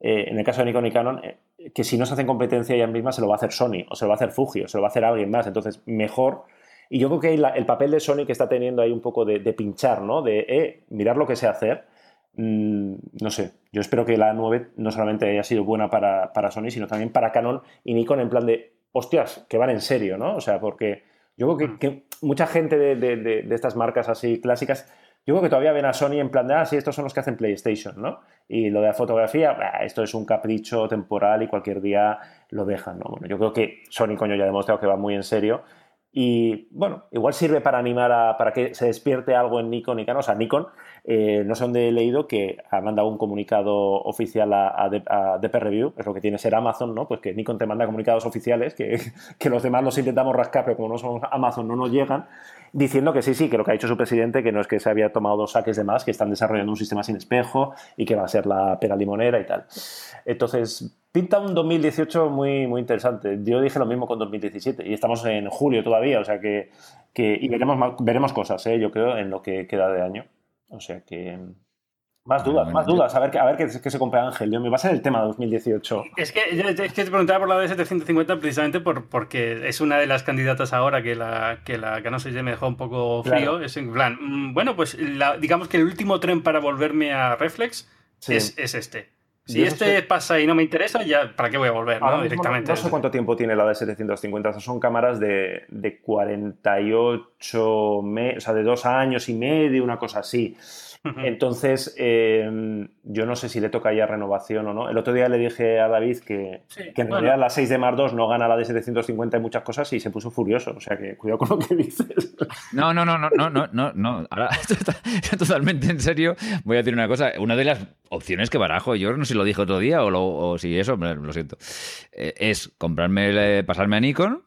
Eh, en el caso de Nikon y Canon, eh, que si no se hacen competencia ellas mismas, se lo va a hacer Sony, o se lo va a hacer Fuji, o se lo va a hacer alguien más. Entonces, mejor. Y yo creo que el papel de Sony que está teniendo ahí un poco de, pinchar, ¿no? De, eh, mirar lo que sé hacer. Mm, no sé, yo espero que la 9 no solamente haya sido buena para, para Sony, sino también para Canon y Nikon en plan de, hostias, que van en serio, ¿no? O sea, porque yo creo que, mucha gente de, estas marcas así clásicas, yo creo que todavía ven a Sony en plan de, ah, sí, estos son los que hacen PlayStation, ¿no? Y lo de la fotografía, esto es un capricho temporal y cualquier día lo dejan, ¿no? Bueno, yo creo que Sony, coño, ya ha demostrado que va muy en serio. Y bueno, igual sirve para animar a, para que se despierte algo en Nikon y Canon. O sea, Nikon eh, no sé dónde he leído que ha mandado un comunicado oficial a, a, DP Review, es lo que tiene ser Amazon, ¿no? Pues que Nikon te manda comunicados oficiales, que, que los demás los intentamos rascar, pero como no somos Amazon no nos llegan, diciendo que sí, sí, que lo que ha dicho su presidente, que no es que se había tomado dos saques de más, que están desarrollando un sistema sin espejo y que va a ser la pera limonera y tal. Entonces, pinta un 2018 muy, muy interesante. Yo dije lo mismo con 2017 y estamos en julio todavía, o sea que, que y veremos, veremos cosas, ¿eh? yo creo, en lo que queda de año. O sea que. Más dudas, más dudas. A ver, a ver qué, se compra Ángel. Yo, me va a ser el tema de 2018. Es que, es que te preguntaba por la de 750 precisamente por, porque es una de las candidatas ahora que la que la que no sé, me dejó un poco frío. Es en plan, mm, bueno, pues digamos que el último tren para volverme a Reflex es, es, este. Si este pasa y no me interesa, ya ¿para qué voy a volver? ¿no? Directamente. No, sé cuánto tiempo tiene la de 750. son cámaras de, de 48 meses, o sea, de dos años y medio, una cosa así. Entonces, em, yo no sé si le toca ya renovación o no. El otro día le dije a David que, en realidad la 6 de Mar 2 no gana la de 750 y muchas cosas y se puso furioso. O sea que cuidado con lo que dices. No, no, no, no, no, no, no. no. Ahora, totalmente en serio. Voy a decir una cosa. Una de las opciones que barajo, yo no sé si lo dije otro día o, si eso, lo siento, eh, es comprarme, pasarme a Nikon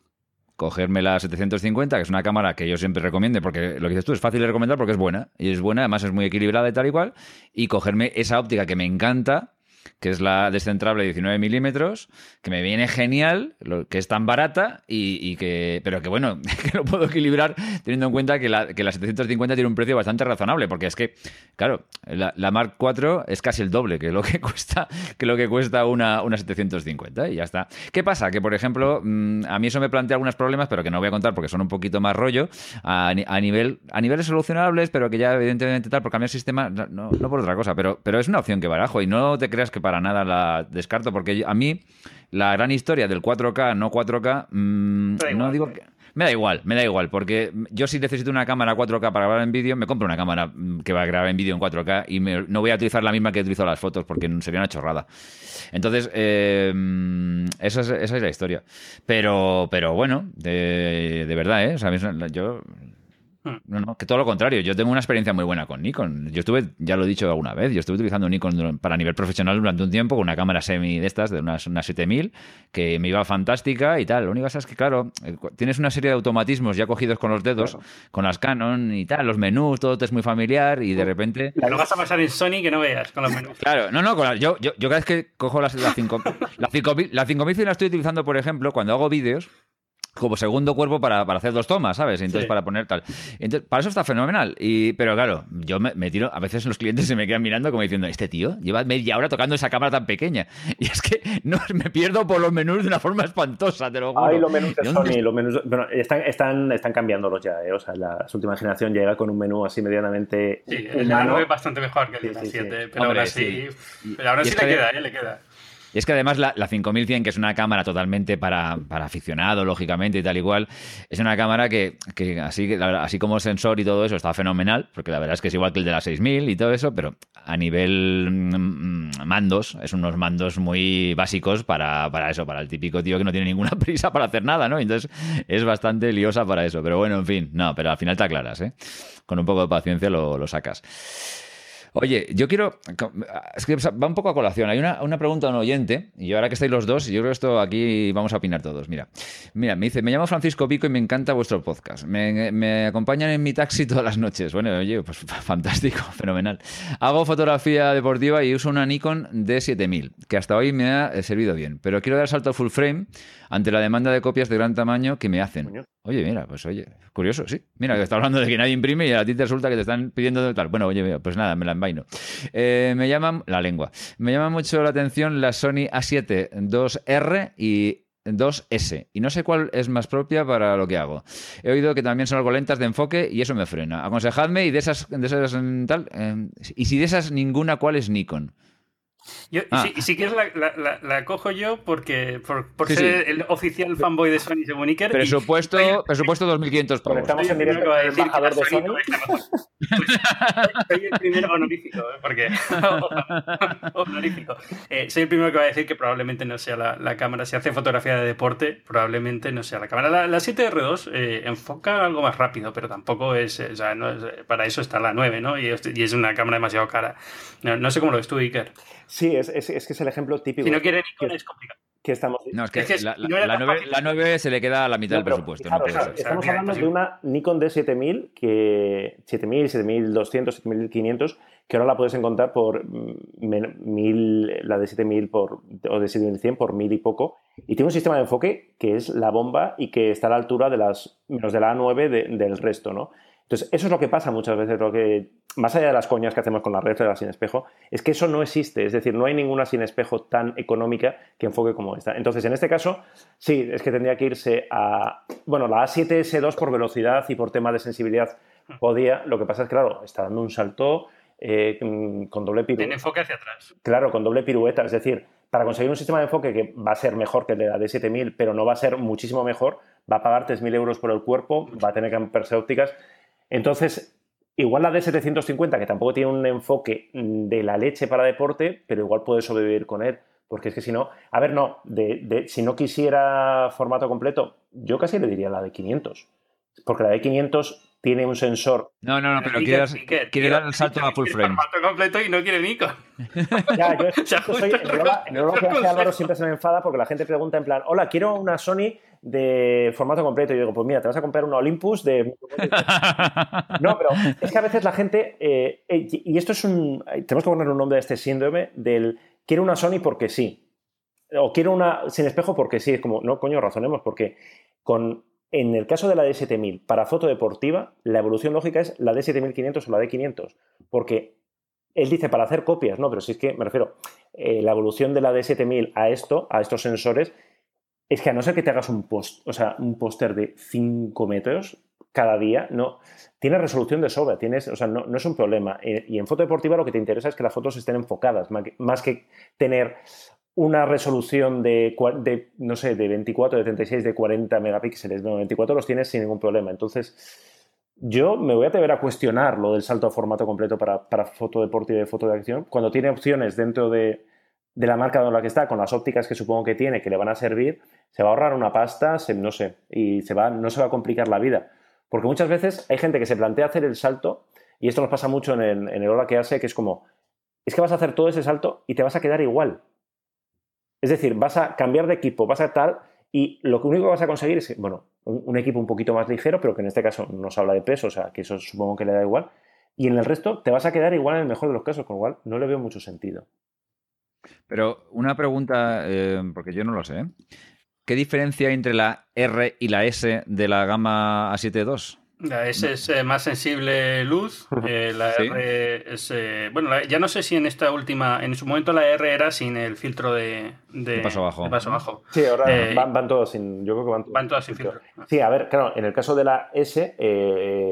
cogerme la 750, que es una cámara que yo siempre recomiendo, porque lo que dices tú es fácil de recomendar porque es buena, y es buena, además es muy equilibrada y tal y cual, y cogerme esa óptica que me encanta, que es la descentrable 19 milímetros, que me viene genial, que es tan barata y, que, pero que bueno, que lo puedo equilibrar teniendo en cuenta que la, que la 750 tiene un precio bastante razonable, porque es que, claro, la, Mark IV es casi el doble que lo que cuesta, que lo que cuesta una, una 750 y ya está. ¿Qué pasa? Que, por ejemplo, mm, a mí eso me plantea algunos problemas, pero que no voy a contar porque son un poquito más rollo, a, nivel, a niveles solucionables, pero que ya evidentemente tal, por cambiar sistema, no, no por otra cosa, pero, pero es una opción que barajo y no te creas que para nada la descarto, porque a mí la gran historia del 4K, no 4K, mm, no digo que Me da igual, me da igual, porque yo si necesito una cámara 4K para grabar en vídeo, me compro una cámara mm, que va a grabar en vídeo en 4K y no voy a utilizar la misma que utilizo las fotos porque sería una chorrada. Entonces, eh, esa, es, la historia. Pero, pero bueno, de, de verdad, ¿eh? O sea, yo. No, no, que todo lo contrario. Yo tengo una experiencia muy buena con Nikon. Yo estuve, ya lo he dicho alguna vez, yo estuve utilizando Nikon para nivel profesional durante un tiempo con una cámara semi de estas, de una, una 7000, que me iba fantástica y tal. Lo único que es que, claro, eh, tienes una serie de automatismos ya cogidos con los dedos, con las Canon y tal, los menús, todo te es muy familiar y de repente. Lo vas a pasar en Sony que no veas con los menús. Claro, no, no, yo, yo, yo, cada vez que cojo las, la 5000, la 5000 la 5000 la estoy utilizando, por ejemplo, cuando hago vídeos como segundo cuerpo para, hacer dos tomas, ¿sabes? Entonces, para poner tal. Entonces, para eso está fenomenal. Y, pero claro, yo me, tiro, a veces los clientes se me quedan mirando como diciendo, este tío lleva media hora tocando esa cámara tan pequeña. Y es que no, me pierdo por los menús de una forma espantosa, te lo juro. Ay, los menús de Sony, los menús, bueno, están, están, están cambiándolos ya, ¿eh? O sea, la última generación llega con un menú así medianamente. Sí, el menú es bastante mejor que el de la 7, pero ahora sí. Pero ahora sí le queda, ¿eh? Le queda. Y es que además la, 5100, que es una cámara totalmente para, para, aficionado, lógicamente, y tal igual, es una cámara que, así, así como sensor y todo eso está fenomenal, porque la verdad es que es igual que el de la 6000 y todo eso, pero a nivel mm, mandos, es unos mandos muy básicos para, para, eso, para el típico tío que no tiene ninguna prisa para hacer nada, ¿no? Entonces es bastante liosa para eso. Pero bueno, en fin, no, pero al final te aclaras, ¿eh? Con un poco de paciencia lo, lo sacas. Oye, yo quiero. Es que va un poco a colación. Hay una, pregunta de un oyente, y ahora que estáis los dos, yo creo que esto aquí vamos a opinar todos. Mira, mira, me dice: Me llamo Francisco Pico y me encanta vuestro podcast. Me, acompañan en mi taxi todas las noches. Bueno, oye, pues fantástico, fenomenal. Hago fotografía deportiva y uso una Nikon D7000, que hasta hoy me ha eh, servido bien. Pero quiero dar salto full frame ante la demanda de copias de gran tamaño que me hacen. Oye, mira, pues oye, curioso, sí. Mira, que está hablando de que nadie imprime y a ti te resulta que te están pidiendo tal. Bueno, oye, pues nada, me la envaino. Eh, me llaman la lengua. Me llama mucho la atención la Sony A7 2R y 2S y no sé cuál es más propia para lo que hago. He oído que también son algo lentas de enfoque y eso me frena. Aconsejadme y de esas, de esas tal, eh, y si de esas ninguna, ¿cuál es Nikon? Yo, ah. si, si, quieres la, la, cojo yo porque por, por ser el oficial fanboy de Sony de Moniker. Presupuesto, y... presupuesto 2.500 pavos. Estamos en directo el embajador de Sony. soy el primero honorífico, ¿eh? porque honorífico. Eh, soy el primero que va a decir que probablemente no sea la, cámara. Si hace fotografía de deporte, probablemente no sea la cámara. La, 7R2 eh, enfoca algo más rápido, pero tampoco es, o sea, no es, para eso está la 9, ¿no? Y es, y es una cámara demasiado cara. No, no sé cómo lo ves tú, Iker. Sí, es, es, es, que es el ejemplo típico. Si no quiere Nikon es complicado. Que estamos... No, es que, la, la, 9, se le queda a la mitad del presupuesto. estamos hablando de una Nikon D7000, que 7000, 7200, 7500, que ahora la puedes encontrar por mil, la de 7000 por, o de 7100 por mil y poco. Y tiene un sistema de enfoque que es la bomba y que está a la altura de las menos de la A9 del resto, ¿no? Entonces, eso es lo que pasa muchas veces, lo que, más allá de las coñas que hacemos con la red de la sin espejo, es que eso no existe, es decir, no hay ninguna sin espejo tan económica que enfoque como esta. Entonces, en este caso, sí, es que tendría que irse a, bueno, la A7S2 por velocidad y por tema de sensibilidad podía, lo que pasa es que, claro, está dando un salto eh, con doble pirueta. Tiene enfoque hacia atrás. Claro, con doble pirueta, es decir, para conseguir un sistema de enfoque que va a ser mejor que el de la D7000, pero no va a ser muchísimo mejor, va a pagar 3.000 euros por el cuerpo, va a tener que ampliarse ópticas entonces, igual la D750, que tampoco tiene un enfoque de la leche para deporte, pero igual puede sobrevivir con él. Porque es que si no, a ver, no, de, si no quisiera formato completo, yo casi le diría la de 500. Porque la de 500 tiene un sensor. No, no, no, pero quiere, dar el salto a full frame. Formato completo y no quiere Nikon. Ya, yo, soy, en lo que hace Álvaro siempre se me enfada porque la gente pregunta en plan, hola, quiero una Sony de formato completo. Y yo digo, pues mira, te vas a comprar un Olympus de... No, pero es que a veces la gente, eh, eh, y esto es un... Tenemos que poner un nombre a este síndrome del quiero una Sony porque sí. O quiero una sin espejo porque sí. Es como, no, coño, razonemos, porque con en el caso de la D7000, para foto deportiva, la evolución lógica es la D7500 o la D500, porque él dice para hacer copias, no, pero si es que me refiero, eh, la evolución de la D7000 a esto, a estos sensores, es que a no ser que te hagas un post, o sea, un póster de 5 metros cada día, no, tiene resolución de sobra, tienes, o sea, no, es un problema. Eh, y en foto deportiva lo que te interesa es que las fotos estén enfocadas, más que tener una resolución de, de, no sé, de 24, de 36, de 40 megapíxeles, no, 24 los tienes sin ningún problema. Entonces, yo me voy a atrever a cuestionar lo del salto a formato completo para, para foto deportiva y foto de acción, cuando tiene opciones dentro de, de la marca en la que está, con las ópticas que supongo que tiene, que le van a servir, se va a ahorrar una pasta, no sé, y se va, no se va a complicar la vida. Porque muchas veces hay gente que se plantea hacer el salto, y esto nos pasa mucho en el, en el Hola que hace, que es como, es que vas a hacer todo ese salto y te vas a quedar igual. Es decir, vas a cambiar de equipo, vas a tal, y lo único que vas a conseguir es, bueno, un, equipo un poquito más ligero, pero que en este caso no se habla de peso, o sea, que eso supongo que le da igual, y en el resto te vas a quedar igual en el mejor de los casos, con lo cual no le veo mucho sentido. Pero una pregunta, eh, porque yo no lo sé. ¿eh? ¿Qué diferencia hay entre la R y la S de la gama A7 II? La S es eh, más sensible luz, eh, la R es... Eh, bueno, ya no sé si en esta última, en su momento la R era sin el filtro de, paso bajo. paso bajo. Sí, ahora van, todos sin... Yo creo que van, van todos sin filtro. Sí, a ver, claro, en el caso de la S,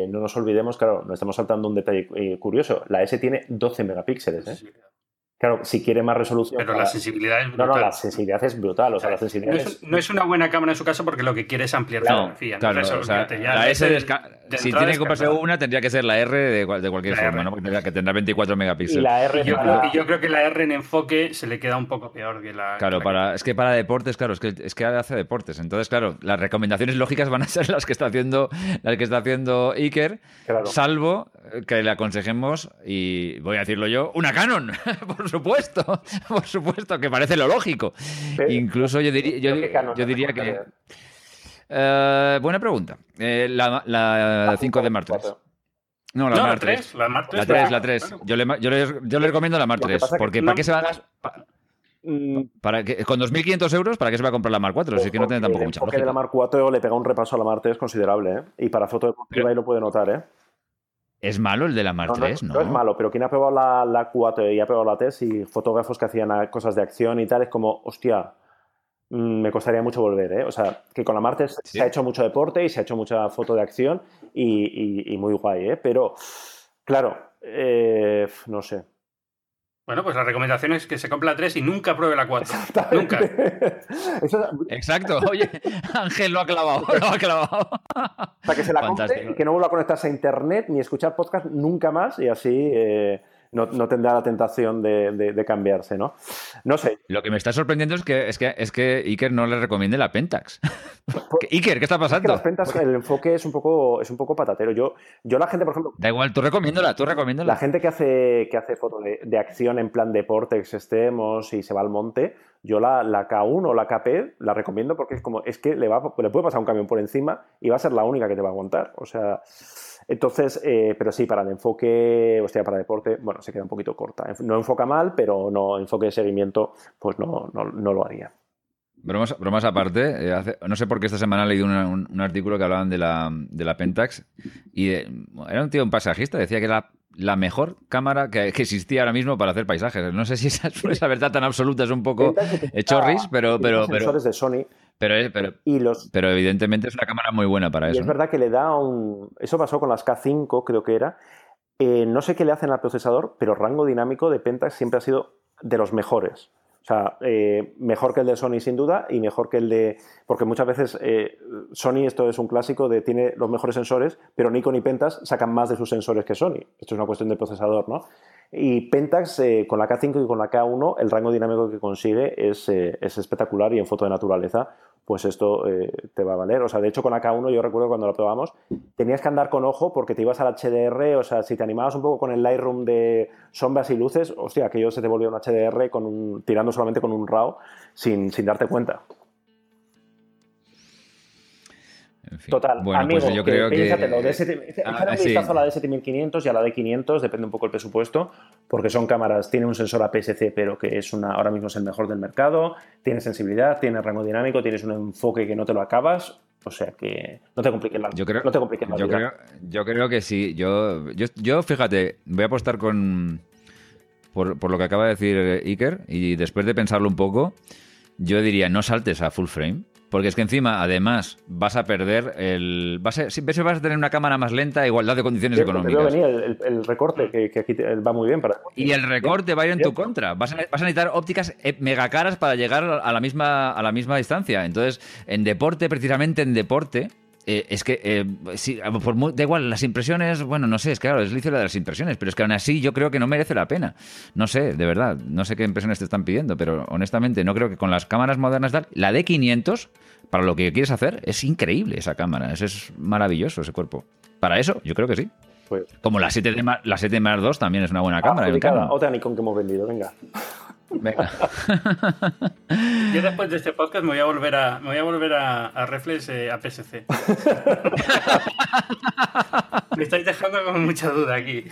no nos olvidemos, claro, nos estamos saltando un detalle curioso. La S tiene 12 megapíxeles, ¿eh? Claro, si quiere más resolución. Pero la sensibilidad es brutal. No, no, la sensibilidad es brutal. O sea, la sensibilidad no, es, no, es, una buena cámara en su caso porque lo que quiere es ampliar la fotografía. Claro, o sea, la S si tiene que comprarse una, tendría que ser la R de, de cualquier forma, ¿no? Porque tendrá, que tendrá 24 megapíxeles. Y la R yo, creo, yo, creo, que la R en enfoque se le queda un poco peor que la. Claro, para, es que para deportes, claro, es que, es que hace deportes. Entonces, claro, las recomendaciones lógicas van a ser las que está haciendo, las que está haciendo Iker, salvo que le aconsejemos, y voy a decirlo yo, una Canon, por supuesto, por supuesto, que parece lo lógico. Incluso yo, diría, yo, diría que... Eh, buena pregunta. Eh, la, la 5 de Mark No, la Mark 3. La Mark 3. La 3, la 3. Yo, le, yo, le, yo le recomiendo la Mark 3. Porque ¿para qué se va a mm. para que, con 2.500 euros, ¿para qué se va a comprar la Mark 4? Así que no tiene tampoco mucha lógica. de la Mark 4 le pega un repaso a la Mark 3 considerable, ¿eh? Y para foto deportiva ahí lo puede notar, ¿eh? ¿Es malo el de la Mark 3? No, no, es malo, pero quien ha probado la, la 4 y ha probado la 3 y fotógrafos que hacían cosas de acción y tal, es como, hostia, mm, me costaría mucho volver, ¿eh? O sea, que con la Mark 3 se ha hecho mucho deporte y se ha hecho mucha foto de acción y, y, muy guay, ¿eh? Pero, claro, eh, no sé. Bueno, pues la recomendación es que se compre la 3 y nunca pruebe la 4. Nunca. Exacto. Oye, Ángel lo ha clavado. Lo ha clavado. Para que se la compre y que no vuelva a conectarse a internet ni escuchar podcast nunca más y así eh, no, tendrá la tentación de, cambiarse, ¿no? No sé. Lo que me está sorprendiendo es que, es que, es que Iker no le recomiende la Pentax. Iker, ¿qué está pasando? las Pentax, el enfoque es un poco, es un poco patatero. Yo, yo la gente, por ejemplo. Da igual, tú recomiéndola, tú recomiéndola. La gente que hace, que hace fotos de, acción en plan deportes extremos y se va al monte, yo la, la, K1 o la KP la recomiendo porque es como, es que le, va, le puede pasar un camión por encima y va a ser la única que te va a aguantar. O sea. Entonces, eh, pero sí, para el enfoque, o sea, para deporte, bueno, se queda un poquito corta. No enfoca mal, pero no enfoque de seguimiento, pues no, no, no lo haría. Bromas, bromas aparte, eh, no sé por qué esta semana he leído un, artículo que hablaban de la, de la Pentax y era un tío, un pasajista, decía que era la mejor cámara que, existía ahora mismo para hacer paisajes. No sé si esa, esa verdad tan absoluta es un poco chorris, pero... pero, pero de Sony pero, pero, pero evidentemente es una cámara muy buena para eso. Es verdad que le da un... Eso pasó con las K5, creo que era. Eh, no sé qué le hacen al procesador, pero rango dinámico de Pentax siempre ha sido de los mejores. O sea, eh, mejor que el de Sony sin duda y mejor que el de... Porque muchas veces eh, Sony, esto es un clásico, de tiene los mejores sensores, pero Nikon y Pentax sacan más de sus sensores que Sony. Esto es una cuestión de procesador, ¿no? Y Pentax con la K5 y con la K1, el rango dinámico que consigue es, es espectacular y en foto de naturaleza pues esto eh, te va a valer. O sea, de hecho con AK1 yo recuerdo cuando lo probamos, tenías que andar con ojo porque te ibas al HDR, o sea, si te animabas un poco con el Lightroom de sombras y luces, hostia, aquello se te volvió un HDR con un, tirando solamente con un RAW sin, sin darte cuenta. Total, bueno, amigo, pues yo creo que... De ah, un vistazo a la D7500 y a la D500, depende un poco el presupuesto, porque son cámaras, tiene un sensor APS-C, pero que es una, ahora mismo es el mejor del mercado, tiene sensibilidad, tiene rango dinámico, tienes un enfoque que no te lo acabas, o sea que no te compliques la, yo creo, no te compliques yo Creo, yo creo que sí, yo, yo, yo fíjate, voy a apostar con... Por, por lo que acaba de decir Iker, y después de pensarlo un poco, yo diría no saltes a full frame Porque es que encima, además, vas a perder el. Vas a, vas a tener una cámara más lenta, igualdad de condiciones económicas. el, recorte, que, aquí va muy bien para. Y el recorte va a ir en tu contra. Vas a, vas a, necesitar ópticas eh, mega caras para llegar a la misma, a la misma distancia. Entonces, en deporte, precisamente en deporte, eh, es que, eh, por da igual, las impresiones, bueno, no sé, es que claro, es lícito de las impresiones, pero es que aún así yo creo que no merece la pena. No sé, de verdad, no sé qué impresiones te están pidiendo, pero honestamente no creo que con las cámaras modernas tal, la D500, para lo que quieres hacer, es increíble esa cámara, es, es maravilloso ese cuerpo. Para eso, yo creo que sí. Pues, Como la 7 la 7 Mark II también es una buena cámara. Otra Nikon que hemos vendido, venga. Venga. Yo después de este podcast me voy a volver a, me voy a, volver a, Reflex eh, a PSC. me estáis dejando con mucha duda aquí.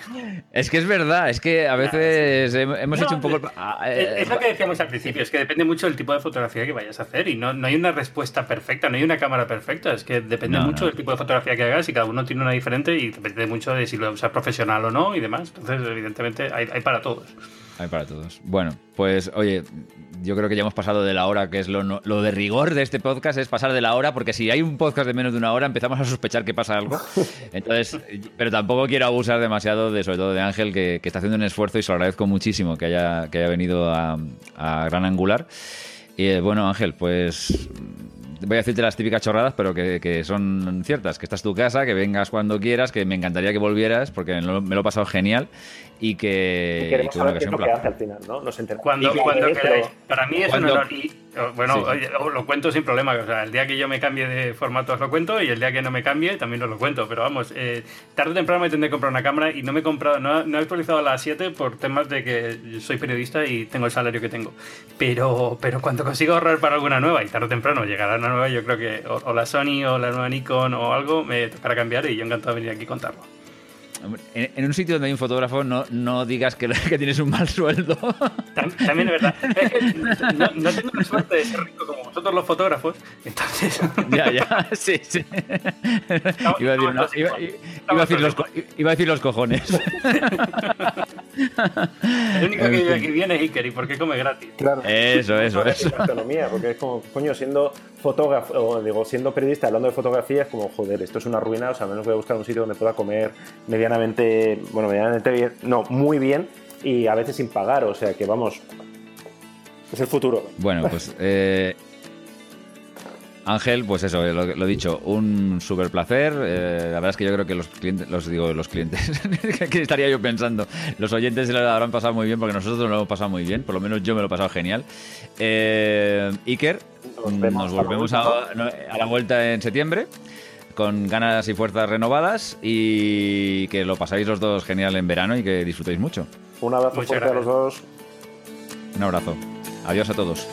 Es que es verdad, es que a veces hemos hecho un poco. Ah, eh, es, lo que decíamos al principio, es que depende mucho del tipo de fotografía que vayas a hacer y no, no hay una respuesta perfecta, no hay una cámara perfecta, es que depende mucho del tipo de fotografía que hagas y cada uno tiene una diferente y depende mucho de si lo usas profesional o no y demás. Entonces, evidentemente, hay, hay para todos. Hay para todos. Bueno, pues oye, yo creo que ya hemos pasado de la hora, que es lo, lo, de rigor de este podcast, es pasar de la hora, porque si hay un podcast de menos de una hora empezamos a sospechar que pasa algo. Entonces, pero tampoco quiero abusar demasiado de, sobre todo de Ángel, que, está haciendo un esfuerzo y se lo agradezco muchísimo que haya, que haya venido a, Gran Angular. Y eh, bueno, Ángel, pues voy a decirte las típicas chorradas, pero que, son ciertas. Que esta es tu casa, que vengas cuando quieras, que me encantaría que volvieras, porque me lo he pasado genial y que. Y queremos saber qué es lo que hace al final, ¿no? Nos enteramos. Cuando, cuando queráis. Para mí es un honor. Y, bueno, lo cuento sin problema. O sea, el día que yo me cambie de formato os lo cuento y el día que no me cambie también os lo cuento. Pero vamos, eh, tarde o temprano me tendré que comprar una cámara y no me he comprado, no, no he actualizado la 7 por temas de que soy periodista y tengo el salario que tengo. Pero, pero cuando consiga ahorrar para alguna nueva y tarde o temprano llegará una nueva, yo creo que o, la Sony o la nueva Nikon o algo me tocará cambiar y yo encantado de venir aquí a contarlo. En, un sitio donde hay un fotógrafo, no, no digas que, que tienes un mal sueldo. También, es verdad. no, tengo la suerte de ser rico como vosotros los fotógrafos, entonces. Ya, ya, sí, sí. iba, a decir, iba, a decir los, iba, a decir los, cojones. El único que vive aquí viene es Iker, ¿y por qué come gratis? Claro. Eso, eso, eso. Economía, porque es como, coño, siendo fotógrafo, o digo, siendo periodista hablando de fotografía, es como, joder, esto es una ruina, o sea, al menos voy a buscar un sitio donde pueda comer medianamente, bueno, medianamente bien, no, muy bien y a veces sin pagar, o sea que vamos, es el futuro. Bueno, pues eh, Ángel, pues eso, lo, he dicho, un súper placer. Eh, la verdad es que yo creo que los clientes, los digo, los clientes, ¿qué estaría yo pensando? Los oyentes se lo habrán pasado muy bien porque nosotros lo hemos pasado muy bien, por lo menos yo me lo he pasado genial. Eh, Iker, nos, volvemos a, la vuelta en septiembre con ganas y fuerzas renovadas y que lo pasáis los dos genial en verano y que disfrutéis mucho. Un abrazo fuerte a los dos. Un abrazo. Adiós a todos.